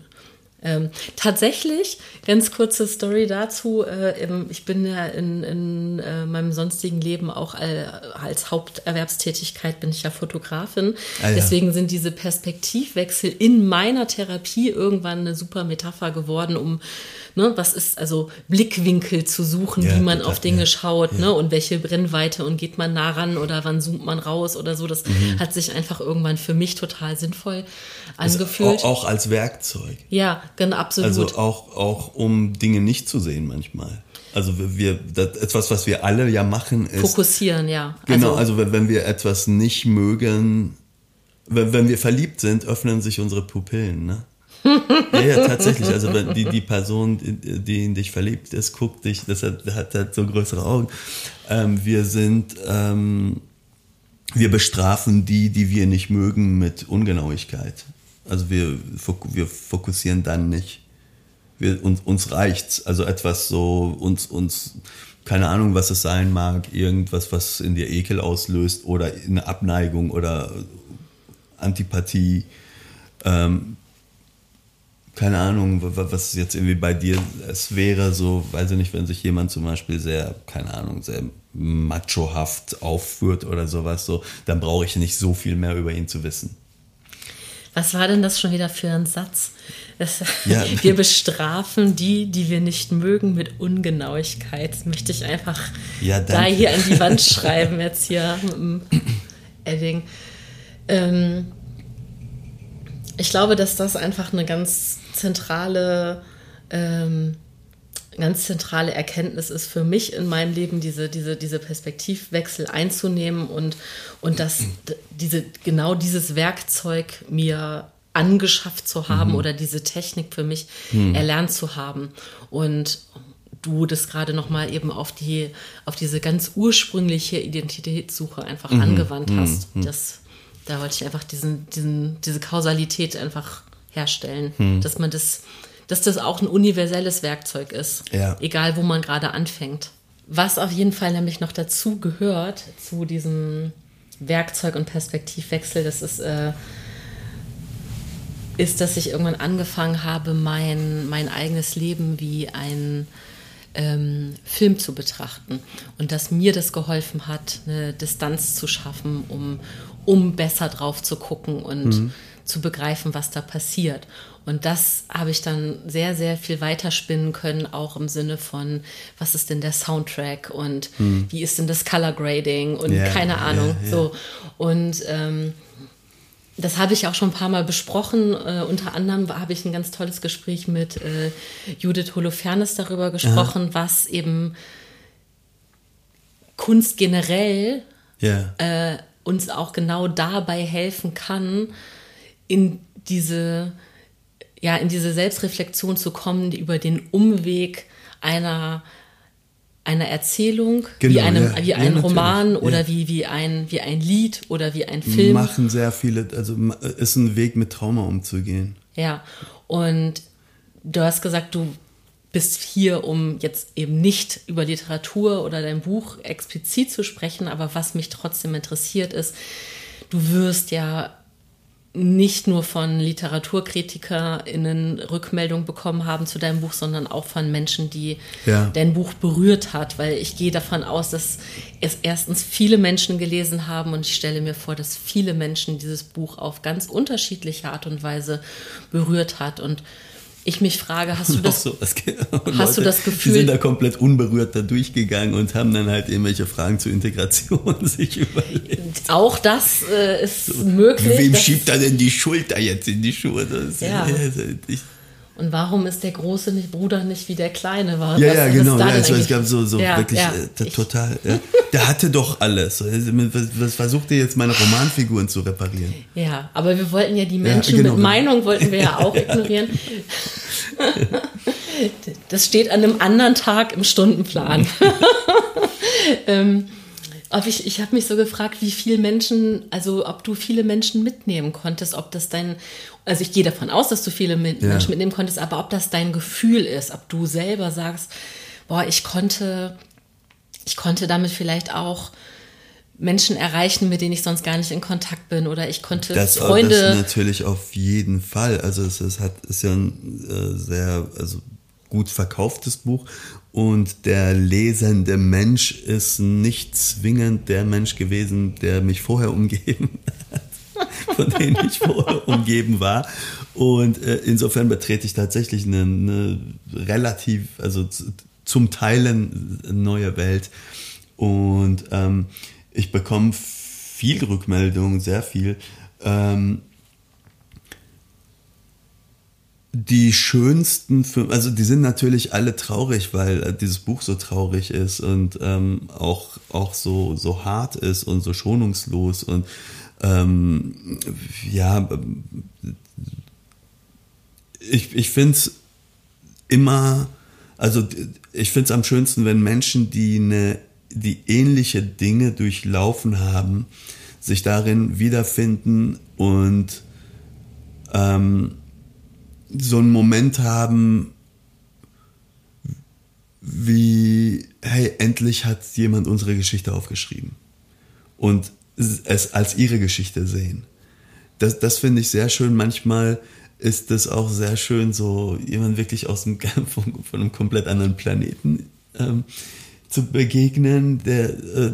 ähm, tatsächlich, ganz kurze Story dazu. Äh, ich bin ja in, in äh, meinem sonstigen Leben auch äh, als Haupterwerbstätigkeit bin ich ja Fotografin. Ah, ja. Deswegen sind diese Perspektivwechsel in meiner Therapie irgendwann eine super Metapher geworden, um ne, was ist also Blickwinkel zu suchen, ja, wie man auf Dinge ja, schaut, ne, und welche Brennweite und geht man nah ran oder wann zoomt man raus oder so. Das mhm. hat sich einfach irgendwann für mich total sinnvoll angefühlt. Also auch, auch als Werkzeug. Ja, genau, absolut. Also auch, auch um Dinge nicht zu sehen manchmal. Also wir, das, etwas, was wir alle ja machen, ist fokussieren, ja. Genau, also, also wenn wir etwas nicht mögen, wenn, wenn wir verliebt sind, öffnen sich unsere Pupillen, ne? ja, ja, tatsächlich. Also die, die Person, die in dich verliebt ist, guckt dich, das hat, hat halt so größere Augen. Ähm, wir sind, ähm, wir bestrafen die, die wir nicht mögen, mit Ungenauigkeit. Also wir, wir fokussieren dann nicht. wir, uns, uns reicht's. Also etwas so, uns, uns, keine Ahnung, was es sein mag, irgendwas, was in dir Ekel auslöst oder eine Abneigung oder Antipathie. Ähm, keine Ahnung, was jetzt irgendwie bei dir es wäre, so, weiß ich nicht, wenn sich jemand zum Beispiel sehr, keine Ahnung, sehr machohaft aufführt oder sowas, so, dann brauche ich nicht so viel mehr über ihn zu wissen. Was war denn das schon wieder für ein Satz? Das, ja. Wir bestrafen die, die wir nicht mögen, mit Ungenauigkeit. Das möchte ich einfach ja, da hier an die Wand schreiben, jetzt hier mit dem Edding. Ähm, ich glaube, dass das einfach eine ganz zentrale, ähm, ganz zentrale Erkenntnis ist für mich in meinem Leben, diese, diese, diese Perspektivwechsel einzunehmen und, und das, diese, genau dieses Werkzeug mir angeschafft zu haben mhm. oder diese Technik für mich mhm. erlernt zu haben. Und du das gerade nochmal eben auf die, auf diese ganz ursprüngliche Identitätssuche einfach mhm. angewandt mhm. hast. Das, da wollte ich einfach diesen, diesen, diese Kausalität einfach herstellen, hm. dass man das, dass das auch ein universelles Werkzeug ist, ja. egal wo man gerade anfängt. Was auf jeden Fall nämlich noch dazu gehört, zu diesem Werkzeug- und Perspektivwechsel, das ist, äh, ist, dass ich irgendwann angefangen habe, mein, mein eigenes Leben wie ein ähm, Film zu betrachten und dass mir das geholfen hat, eine Distanz zu schaffen, um, um besser drauf zu gucken und mhm zu begreifen, was da passiert. Und das habe ich dann sehr, sehr viel weiterspinnen können, auch im Sinne von, was ist denn der Soundtrack und hm. wie ist denn das Color Grading und yeah, keine Ahnung. Yeah, yeah. So. Und ähm, das habe ich auch schon ein paar Mal besprochen. Äh, unter anderem habe ich ein ganz tolles Gespräch mit äh, Judith Holofernes darüber gesprochen, Aha. was eben Kunst generell äh, uns auch genau dabei helfen kann, in diese, ja, in diese Selbstreflexion zu kommen, über den Umweg einer, einer Erzählung, genau, wie, einem, ja, wie ein ja, Roman oder ja. wie, wie, ein, wie ein Lied oder wie ein Film. Machen sehr viele, also ist ein Weg mit Trauma umzugehen. Ja, und du hast gesagt, du bist hier, um jetzt eben nicht über Literatur oder dein Buch explizit zu sprechen, aber was mich trotzdem interessiert ist, du wirst ja nicht nur von LiteraturkritikerInnen Rückmeldung bekommen haben zu deinem Buch, sondern auch von Menschen, die ja. dein Buch berührt hat, weil ich gehe davon aus, dass es erstens viele Menschen gelesen haben und ich stelle mir vor, dass viele Menschen dieses Buch auf ganz unterschiedliche Art und Weise berührt hat und ich mich frage, hast du das, so, hast Leute, du das Gefühl? Die sind da komplett unberührt da durchgegangen und haben dann halt irgendwelche Fragen zur Integration sich überlegt. Auch das äh, ist so, möglich. Wem schiebt da denn die Schulter jetzt in die Schuhe? Das, ja. ich, und warum ist der große nicht, Bruder nicht wie der Kleine war? Ja, ja, genau. Ja, also es gab so, so ja, wirklich ja, äh, total. Ja. Der hatte doch alles. Was, was versucht ihr jetzt meine Romanfiguren zu reparieren? Ja, aber wir wollten ja die Menschen genau. mit Meinung wollten wir ja auch ignorieren. das steht an einem anderen Tag im Stundenplan. ähm, ob ich, ich habe mich so gefragt, wie viele Menschen, also ob du viele Menschen mitnehmen konntest, ob das dein, also ich gehe davon aus, dass du viele mit, ja. Menschen mitnehmen konntest, aber ob das dein Gefühl ist, ob du selber sagst, boah, ich konnte, ich konnte damit vielleicht auch Menschen erreichen, mit denen ich sonst gar nicht in Kontakt bin oder ich konnte das, Freunde. Das natürlich auf jeden Fall. Also es, es hat, ist ja ein äh, sehr, also gut verkauftes Buch und der lesende Mensch ist nicht zwingend der Mensch gewesen, der mich vorher umgeben hat, von dem ich vorher umgeben war. Und äh, insofern betrete ich tatsächlich eine, eine relativ, also zum Teilen neue Welt. Und ähm, ich bekomme viel Rückmeldung, sehr viel. Ähm, die schönsten Filme, also die sind natürlich alle traurig, weil äh, dieses Buch so traurig ist und ähm, auch, auch so, so hart ist und so schonungslos und ähm, ja, ich, ich finde es immer, also ich finde es am schönsten, wenn Menschen, die, eine, die ähnliche Dinge durchlaufen haben, sich darin wiederfinden und ähm, so einen Moment haben, wie, hey, endlich hat jemand unsere Geschichte aufgeschrieben. Und es als ihre Geschichte sehen. Das, das finde ich sehr schön. Manchmal ist es auch sehr schön, so jemand wirklich aus dem von, von einem komplett anderen Planeten ähm, zu begegnen, der, äh,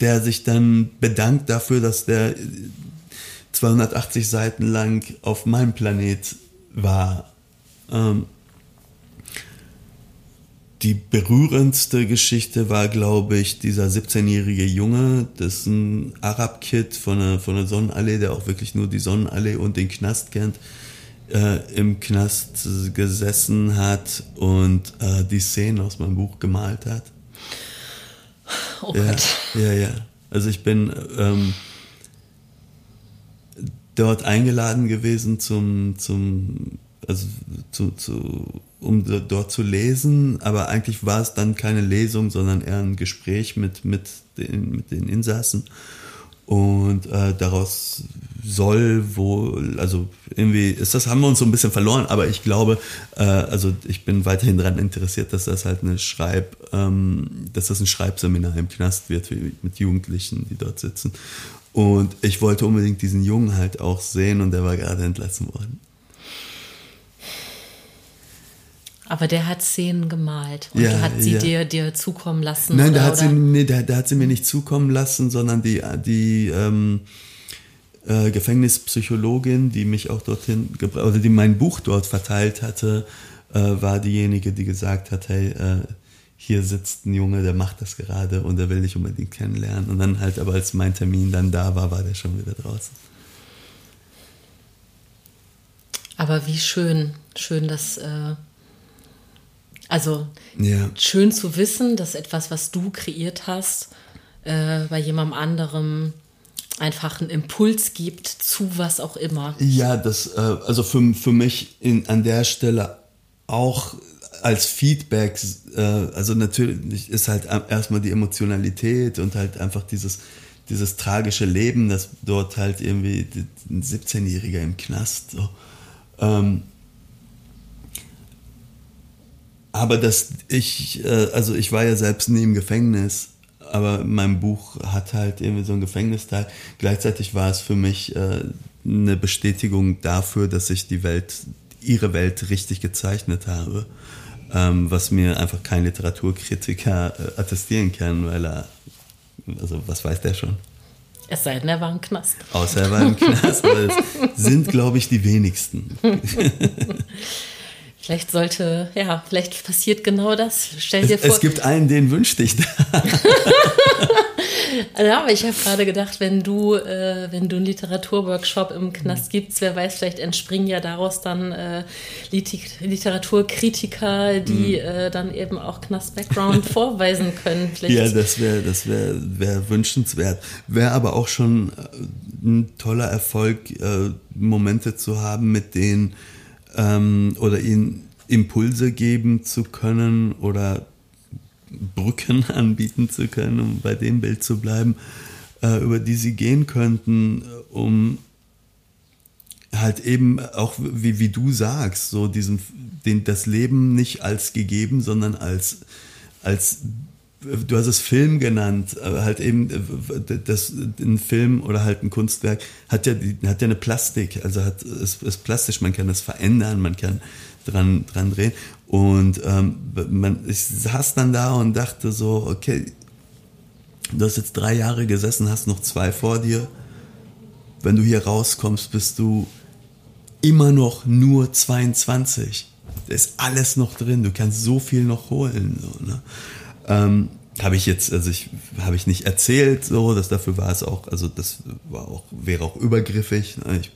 der sich dann bedankt dafür, dass der 280 Seiten lang auf meinem Planet war. Ähm, die berührendste Geschichte war, glaube ich, dieser 17-jährige Junge, das ist ein Arab-Kid von der, von der Sonnenallee, der auch wirklich nur die Sonnenallee und den Knast kennt, äh, im Knast gesessen hat und äh, die Szenen aus meinem Buch gemalt hat. Oh ja, Gott. Ja, ja. Also ich bin ähm, dort eingeladen gewesen zum, zum also zu, zu, um dort zu lesen, aber eigentlich war es dann keine Lesung, sondern eher ein Gespräch mit, mit, den, mit den Insassen. Und äh, daraus soll wohl, also irgendwie ist das, haben wir uns so ein bisschen verloren, aber ich glaube, äh, also ich bin weiterhin daran interessiert, dass das halt eine Schreib, ähm, dass das ein Schreibseminar im Knast wird mit Jugendlichen, die dort sitzen. Und ich wollte unbedingt diesen Jungen halt auch sehen und der war gerade entlassen worden. Aber der hat Szenen gemalt und ja, hat sie ja. dir, dir zukommen lassen. Nein, der, hat sie, nee, der, der, hat sie mir nicht zukommen lassen, sondern die, die ähm, äh, Gefängnispsychologin, die mich auch dorthin gebracht, oder die mein Buch dort verteilt hatte, äh, war diejenige, die gesagt hat, hey, äh, hier sitzt ein Junge, der macht das gerade und der will dich unbedingt kennenlernen. Und dann halt, aber als mein Termin dann da war, war der schon wieder draußen. Aber wie schön, schön, dass äh, also ja. schön zu wissen, dass etwas, was du kreiert hast, äh, bei jemandem anderem einfach einen Impuls gibt zu was auch immer. Ja, das, äh, also für, für mich in, an der Stelle auch als Feedback, äh, also natürlich ist halt erstmal die Emotionalität und halt einfach dieses, dieses tragische Leben, das dort halt irgendwie ein 17-Jähriger im Knast so. Ähm, aber dass ich, äh, also ich war ja selbst nie im Gefängnis, aber mein Buch hat halt irgendwie so einen Gefängnisteil. Gleichzeitig war es für mich äh, eine Bestätigung dafür, dass ich die Welt, ihre Welt richtig gezeichnet habe, ähm, was mir einfach kein Literaturkritiker äh, attestieren kann, weil er, also was weiß der schon? Es sei denn, er war im Knast. Außer er war im Knast, aber es sind, glaube ich, die wenigsten. Vielleicht sollte, ja, vielleicht passiert genau das. Stell dir es, vor. Es gibt einen, den wünschte ich da. ja, aber ich habe gerade gedacht, wenn du, äh, wenn du einen Literaturworkshop im Knast gibst, wer weiß, vielleicht entspringen ja daraus dann äh, Literaturkritiker, die mhm. äh, dann eben auch Knast-Background vorweisen können. Vielleicht. Ja, das wäre das wär, wär wünschenswert. Wäre aber auch schon äh, ein toller Erfolg, äh, Momente zu haben, mit denen ähm, oder ihnen Impulse geben zu können oder Brücken anbieten zu können, um bei dem Bild zu bleiben, äh, über die sie gehen könnten, um halt eben auch, wie, wie du sagst, so diesen, den, das Leben nicht als gegeben, sondern als, als du hast es Film genannt, halt eben das ein Film oder halt ein Kunstwerk hat ja hat ja eine Plastik, also hat ist, ist plastisch, man kann es verändern, man kann dran dran drehen und ähm, man ich saß dann da und dachte so, okay, du hast jetzt drei Jahre gesessen, hast noch zwei vor dir. Wenn du hier rauskommst, bist du immer noch nur 22. Da ist alles noch drin, du kannst so viel noch holen. So, ne? Ähm, habe ich jetzt, also ich habe ich nicht erzählt, so, dass dafür war es auch, also das war auch, wäre auch übergriffig. Ne? Ich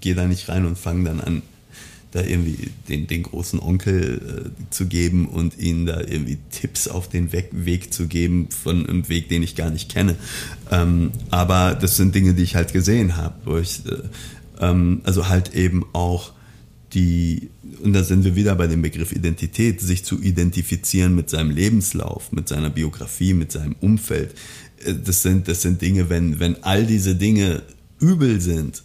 gehe da nicht rein und fange dann an, da irgendwie den, den großen Onkel äh, zu geben und ihnen da irgendwie Tipps auf den Weg, Weg zu geben von einem Weg, den ich gar nicht kenne. Ähm, aber das sind Dinge, die ich halt gesehen habe, wo ich, äh, ähm, also halt eben auch die, und da sind wir wieder bei dem Begriff Identität, sich zu identifizieren mit seinem Lebenslauf, mit seiner Biografie, mit seinem Umfeld. Äh, das sind, das sind Dinge, wenn, wenn all diese Dinge übel sind,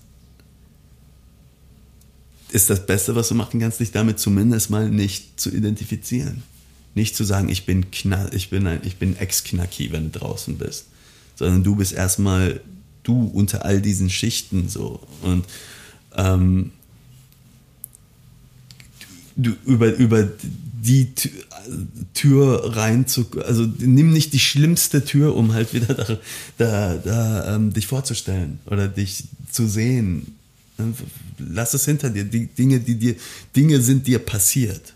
ist das Beste, was du machen kannst, dich damit zumindest mal nicht zu identifizieren. nicht zu sagen, ich bin bin bin Ex-Knacki, wenn du draußen bist, sondern du bist erstmal du unter all diesen Schichten so und ähm, über über die Tür rein zu, also nimm nicht die schlimmste Tür, um halt wieder da, da, da ähm, dich vorzustellen oder dich zu sehen. Lass es hinter dir. Die Dinge, die dir, Dinge sind dir passiert,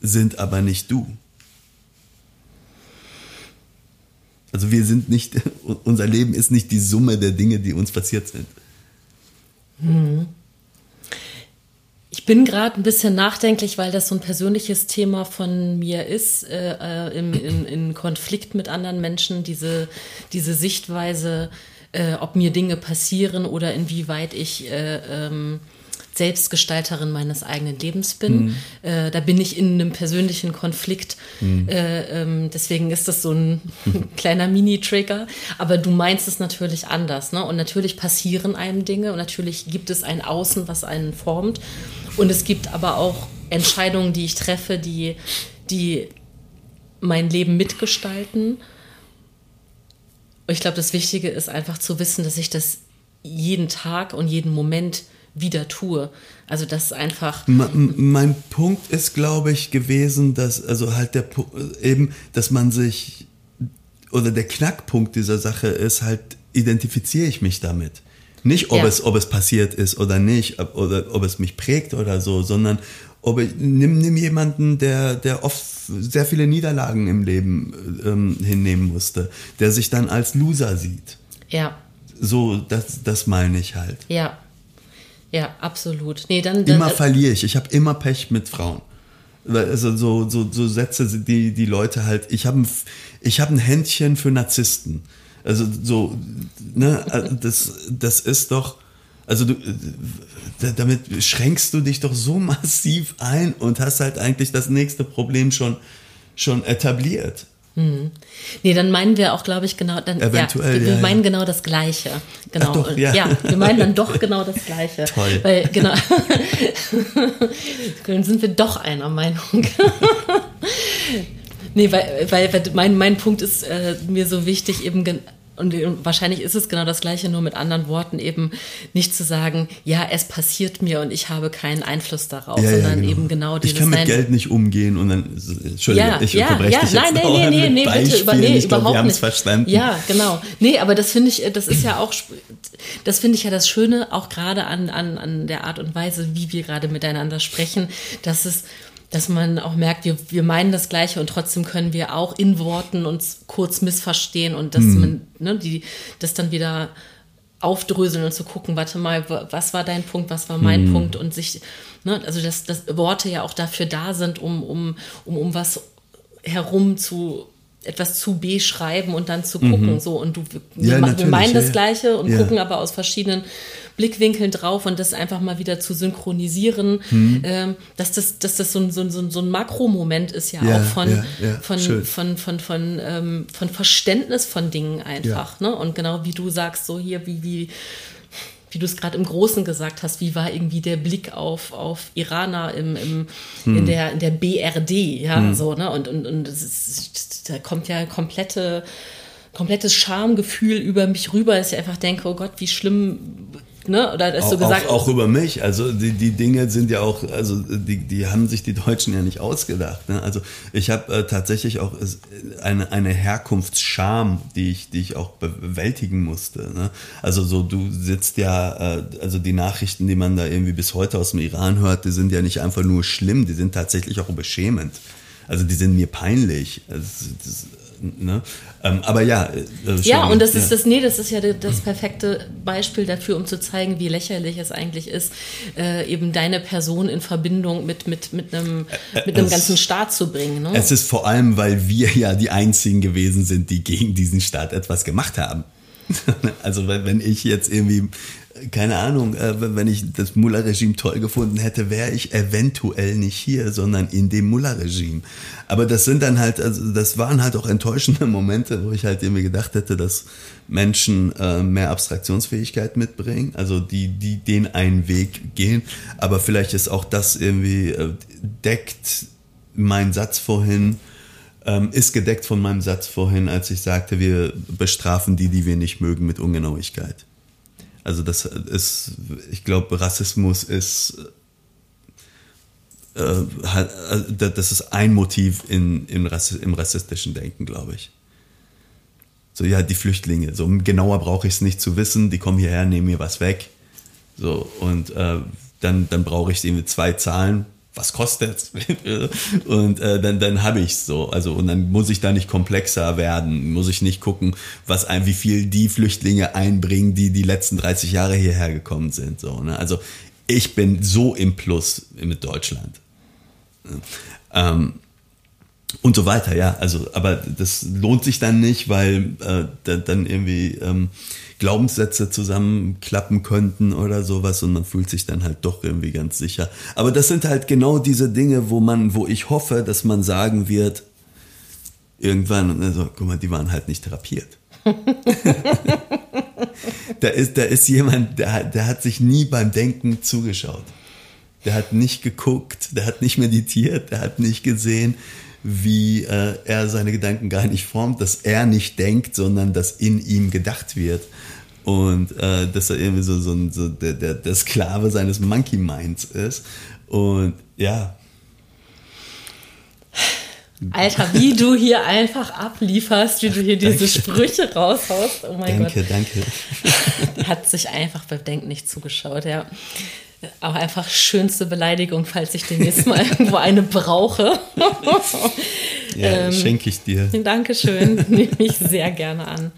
sind aber nicht du. Also wir sind nicht, unser Leben ist nicht die Summe der Dinge, die uns passiert sind. Hm. Ich bin gerade ein bisschen nachdenklich, weil das so ein persönliches Thema von mir ist, äh, äh im, in, in, Konflikt mit anderen Menschen, diese, diese Sichtweise, äh, ob mir Dinge passieren oder inwieweit ich äh, ähm, Selbstgestalterin meines eigenen Lebens bin. Mhm. Äh, da bin ich in einem persönlichen Konflikt. Mhm. Äh, ähm, deswegen ist das so ein kleiner Mini-Trigger. Aber du meinst es natürlich anders. Ne? Und natürlich passieren einem Dinge und natürlich gibt es ein Außen, was einen formt. Und es gibt aber auch Entscheidungen, die ich treffe, die, die mein Leben mitgestalten. Und ich glaube, das Wichtige ist einfach zu wissen, dass ich das jeden Tag und jeden Moment wieder tue. Also das ist einfach. Mein Punkt ist, glaube ich, gewesen, dass also halt der eben, dass man sich oder der Knackpunkt dieser Sache ist halt, identifiziere ich mich damit. Nicht, ob, ja. es, ob es passiert ist oder nicht, oder ob es mich prägt oder so, sondern ob ich, nimm, nimm jemanden, der, der oft sehr viele Niederlagen im Leben ähm, hinnehmen musste, der sich dann als Loser sieht. Ja. So, das, das meine ich halt. Ja. Ja, absolut. Nee, dann, dann immer äh, verliere ich. Ich habe immer Pech mit Frauen. Also so, so, so Sätze, die die Leute halt. Ich habe ein, ich hab ein Händchen für Narzissten. Also so, ne, äh, das, das ist doch, also du, äh, damit schränkst du dich doch so massiv ein und hast halt eigentlich das nächste Problem schon, schon etabliert. Hm. Nee, dann meinen wir auch, glaube ich, genau, dann, Eventuell, ja, wir, wir ja, meinen ja. genau das Gleiche. Genau. Ach doch, ja. ja, wir meinen dann doch genau das Gleiche. Toll. Weil, genau. dann sind wir doch einer Meinung. Nee, weil, weil, weil mein, mein Punkt ist äh, mir so wichtig, eben und wahrscheinlich ist es genau das Gleiche, nur mit anderen Worten eben nicht zu sagen, ja, es passiert mir und ich habe keinen Einfluss darauf, ja, sondern ja, genau. eben genau dieses. Ich kann mit Nein, Geld nicht umgehen und dann, Entschuldigung, ja, ich unterbreche ja, dich jetzt Nein, nee, nee, nee, bitte, über, nee, ich überhaupt glaub, nicht. verstanden. Ja, genau. Nee, aber das finde ich, das ist ja auch, das finde ich ja das Schöne, auch gerade an, an, an der Art und Weise, wie wir gerade miteinander sprechen, dass es, dass man auch merkt, wir, wir meinen das Gleiche und trotzdem können wir auch in Worten uns kurz missverstehen und dass hm. man ne, die, das dann wieder aufdröseln und zu gucken, warte mal, was war dein Punkt, was war mein hm. Punkt und sich, ne, also dass, dass Worte ja auch dafür da sind, um, um, um, um was herum zu etwas zu beschreiben und dann zu gucken. Mhm. So, und du, wir, ja, wir meinen das Gleiche und ja. gucken aber aus verschiedenen Blickwinkeln drauf und das einfach mal wieder zu synchronisieren, mhm. ähm, dass das, dass das so ein, so ein, so ein Makromoment ist ja, ja auch von, ja, ja, von, von, von, von, von, ähm, von Verständnis von Dingen einfach. Ne? Und genau wie du sagst, so hier, wie, wie, wie du es gerade im Großen gesagt hast, wie war irgendwie der Blick auf, auf Iraner im, im, hm. in, der, in der BRD, ja, hm. so, ne? Und, und, und ist, da kommt ja komplette, komplettes Schamgefühl über mich rüber, dass ich einfach denke, oh Gott, wie schlimm Ne? Oder hast auch, du gesagt? Auch, auch, über mich. Also die, die Dinge sind ja auch, also die, die haben sich die Deutschen ja nicht ausgedacht. Ne? Also ich habe äh, tatsächlich auch eine, eine Herkunftsscham, die ich, die ich auch bewältigen musste. Ne? Also so, du sitzt ja, äh, also die Nachrichten, die man da irgendwie bis heute aus dem Iran hört, die sind ja nicht einfach nur schlimm, die sind tatsächlich auch beschämend. Also die sind mir peinlich. Also, das, Ne? Ähm, aber ja. Äh, ja, und das ja. ist das, nee, das ist ja das perfekte Beispiel dafür, um zu zeigen, wie lächerlich es eigentlich ist, äh, eben deine Person in Verbindung mit, mit, mit einem, mit einem es, ganzen Staat zu bringen. Ne? Es ist vor allem, weil wir ja die einzigen gewesen sind, die gegen diesen Staat etwas gemacht haben. also wenn ich jetzt irgendwie keine Ahnung, äh, wenn ich das Mullah-Regime toll gefunden hätte, wäre ich eventuell nicht hier, sondern in dem Mullah-Regime. Aber das sind dann halt, also das waren halt auch enttäuschende Momente, wo ich halt irgendwie gedacht hätte, dass Menschen äh, mehr Abstraktionsfähigkeit mitbringen, also die, die den einen Weg gehen. Aber vielleicht ist auch das irgendwie, äh, deckt mein Satz vorhin, ähm, ist gedeckt von meinem Satz vorhin, als ich sagte, wir bestrafen die, die wir nicht mögen, mit Ungenauigkeit. Also das ist, ich glaube, Rassismus ist, äh, äh, das ist ein Motiv in, im, Rassi im rassistischen Denken, glaube ich. So, ja, die Flüchtlinge. So genauer brauche ich es nicht zu wissen. Die kommen hierher, nehmen mir was weg. So, und äh, dann, dann brauche ich irgendwie zwei Zahlen was kostet und äh, dann dann habe ich so. Also und dann muss ich da nicht komplexer werden. Muss ich nicht gucken was ein wie viel die Flüchtlinge einbringen die die letzten 30 Jahre hierher gekommen sind so ne? also ich bin so im Plus mit Deutschland. Ähm, und so weiter ja also aber das lohnt sich dann nicht weil äh, dann irgendwie ähm, Glaubenssätze zusammenklappen könnten oder sowas und man fühlt sich dann halt doch irgendwie ganz sicher. Aber das sind halt genau diese Dinge, wo man, wo ich hoffe, dass man sagen wird, irgendwann, also, guck mal, die waren halt nicht therapiert. da ist, da ist jemand, der, der hat sich nie beim Denken zugeschaut. Der hat nicht geguckt, der hat nicht meditiert, der hat nicht gesehen, wie äh, er seine Gedanken gar nicht formt, dass er nicht denkt, sondern dass in ihm gedacht wird. Und äh, dass er irgendwie so, so, so der, der, der Sklave seines Monkey Minds ist. Und ja. Alter, wie du hier einfach ablieferst, wie du hier diese Sprüche raushaust. Oh mein danke, Gott. Danke, danke. Hat sich einfach beim Denken nicht zugeschaut, ja. Auch einfach schönste Beleidigung, falls ich demnächst mal irgendwo eine brauche. ja, ähm, schenke ich dir. Dankeschön, nehme ich sehr gerne an.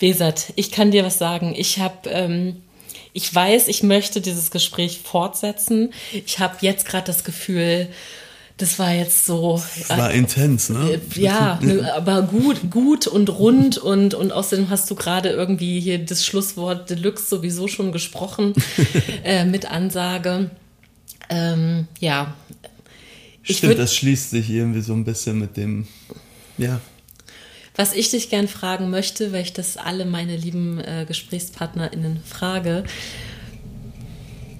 Besat, ich kann dir was sagen. Ich habe, ähm, ich weiß, ich möchte dieses Gespräch fortsetzen. Ich habe jetzt gerade das Gefühl, das war jetzt so. Das war äh, intens, ne? Äh, ja, aber gut, gut und rund und, und außerdem hast du gerade irgendwie hier das Schlusswort Deluxe sowieso schon gesprochen äh, mit Ansage. Ähm, ja. Stimmt, das schließt sich irgendwie so ein bisschen mit dem, ja. Was ich dich gern fragen möchte, weil ich das alle meine lieben äh, GesprächspartnerInnen frage,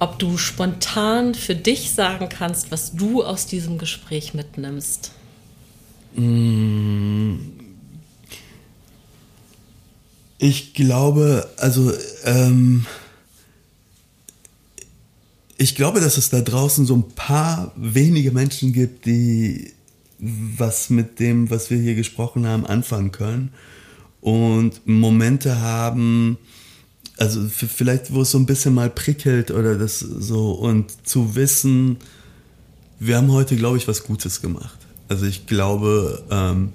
ob du spontan für dich sagen kannst, was du aus diesem Gespräch mitnimmst. Mm. Ich glaube, also ähm, ich glaube, dass es da draußen so ein paar wenige Menschen gibt, die was mit dem, was wir hier gesprochen haben, anfangen können und Momente haben, also vielleicht, wo es so ein bisschen mal prickelt oder das so und zu wissen, wir haben heute, glaube ich, was Gutes gemacht. Also ich glaube, ähm,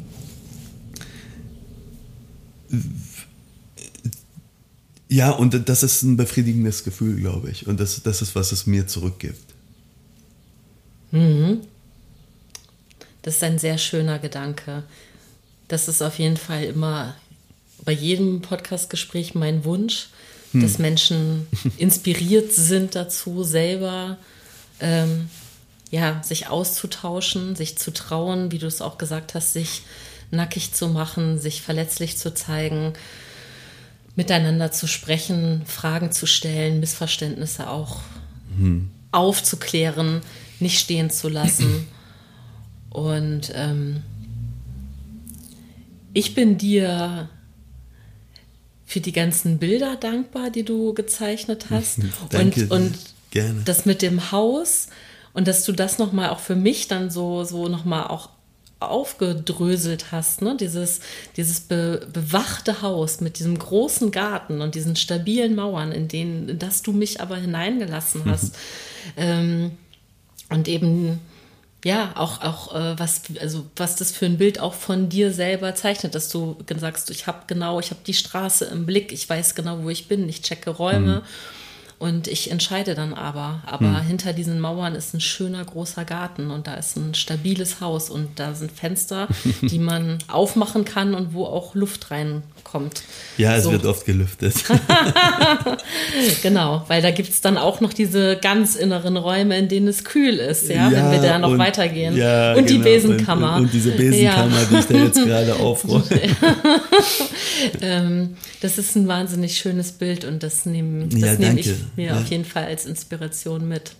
ja, und das ist ein befriedigendes Gefühl, glaube ich. Und das, das ist, was es mir zurückgibt. Mhm. Das ist ein sehr schöner Gedanke. Das ist auf jeden Fall immer bei jedem Podcastgespräch mein Wunsch, hm. dass Menschen inspiriert sind dazu, selber ähm, ja, sich auszutauschen, sich zu trauen, wie du es auch gesagt hast, sich nackig zu machen, sich verletzlich zu zeigen, miteinander zu sprechen, Fragen zu stellen, Missverständnisse auch hm. aufzuklären, nicht stehen zu lassen. Und ähm, ich bin dir für die ganzen Bilder dankbar, die du gezeichnet hast. Danke, und, und gerne. das mit dem Haus und dass du das nochmal auch für mich dann so, so nochmal auch aufgedröselt hast, ne? dieses, dieses be bewachte Haus mit diesem großen Garten und diesen stabilen Mauern, in denen, in das du mich aber hineingelassen hast. ähm, und eben ja, auch, auch äh, was, also was das für ein Bild auch von dir selber zeichnet, dass du sagst, ich habe genau, ich habe die Straße im Blick, ich weiß genau, wo ich bin, ich checke Räume mhm. und ich entscheide dann aber. Aber mhm. hinter diesen Mauern ist ein schöner großer Garten und da ist ein stabiles Haus und da sind Fenster, die man aufmachen kann und wo auch Luft rein kommt. Ja, es so. wird oft gelüftet. genau, weil da gibt es dann auch noch diese ganz inneren Räume, in denen es kühl ist, ja, ja wenn wir da noch und, weitergehen. Ja, und genau. die Besenkammer. Und, und, diese Besenkammer, ja. die ich da jetzt gerade aufräume. ähm, das ist ein wahnsinnig schönes Bild und das nehme das nehm ich mir auf jeden Fall als Inspiration mit.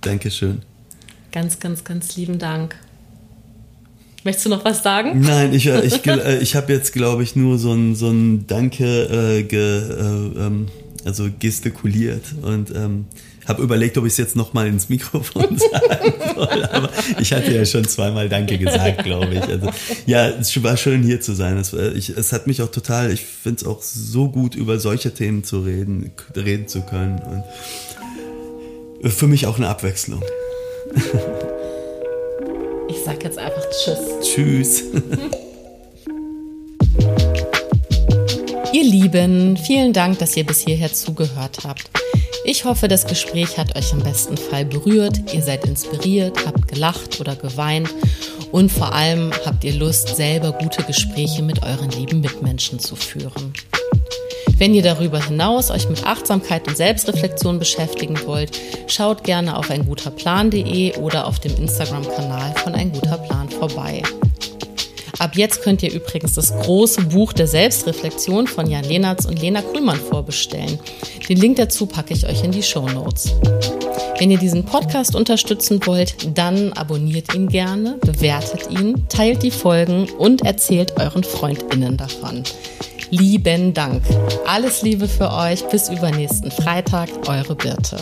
Dankeschön. Ganz, ganz, ganz lieben Dank. Möchtest du noch was sagen? Nein, ich, äh, ich, äh, ich habe jetzt, glaube ich, nur so ein, so ein Danke äh, ge, äh, ähm, also gestikuliert und ähm, habe überlegt, ob ich es jetzt nochmal ins Mikrofon sagen soll, aber ich hatte ja schon zweimal Danke gesagt, glaube ich. Also, ja, es war schön hier zu sein. Es, äh, ich, es hat mich auch total, ich finde es auch so gut, über solche Themen zu reden, reden zu können und für mich auch eine Abwechslung. Ich sag jetzt einfach Tschüss. Tschüss. ihr Lieben, vielen Dank, dass ihr bis hierher zugehört habt. Ich hoffe, das Gespräch hat euch im besten Fall berührt, ihr seid inspiriert, habt gelacht oder geweint und vor allem habt ihr Lust, selber gute Gespräche mit euren lieben Mitmenschen zu führen. Wenn ihr darüber hinaus euch mit Achtsamkeit und Selbstreflexion beschäftigen wollt, schaut gerne auf einguterplan.de oder auf dem Instagram-Kanal von Ein guter Plan vorbei. Ab jetzt könnt ihr übrigens das große Buch der Selbstreflexion von Jan Lehnertz und Lena Kuhlmann vorbestellen. Den Link dazu packe ich euch in die Show Notes. Wenn ihr diesen Podcast unterstützen wollt, dann abonniert ihn gerne, bewertet ihn, teilt die Folgen und erzählt euren FreundInnen davon. Lieben Dank. Alles Liebe für euch. Bis übernächsten Freitag. Eure Birte.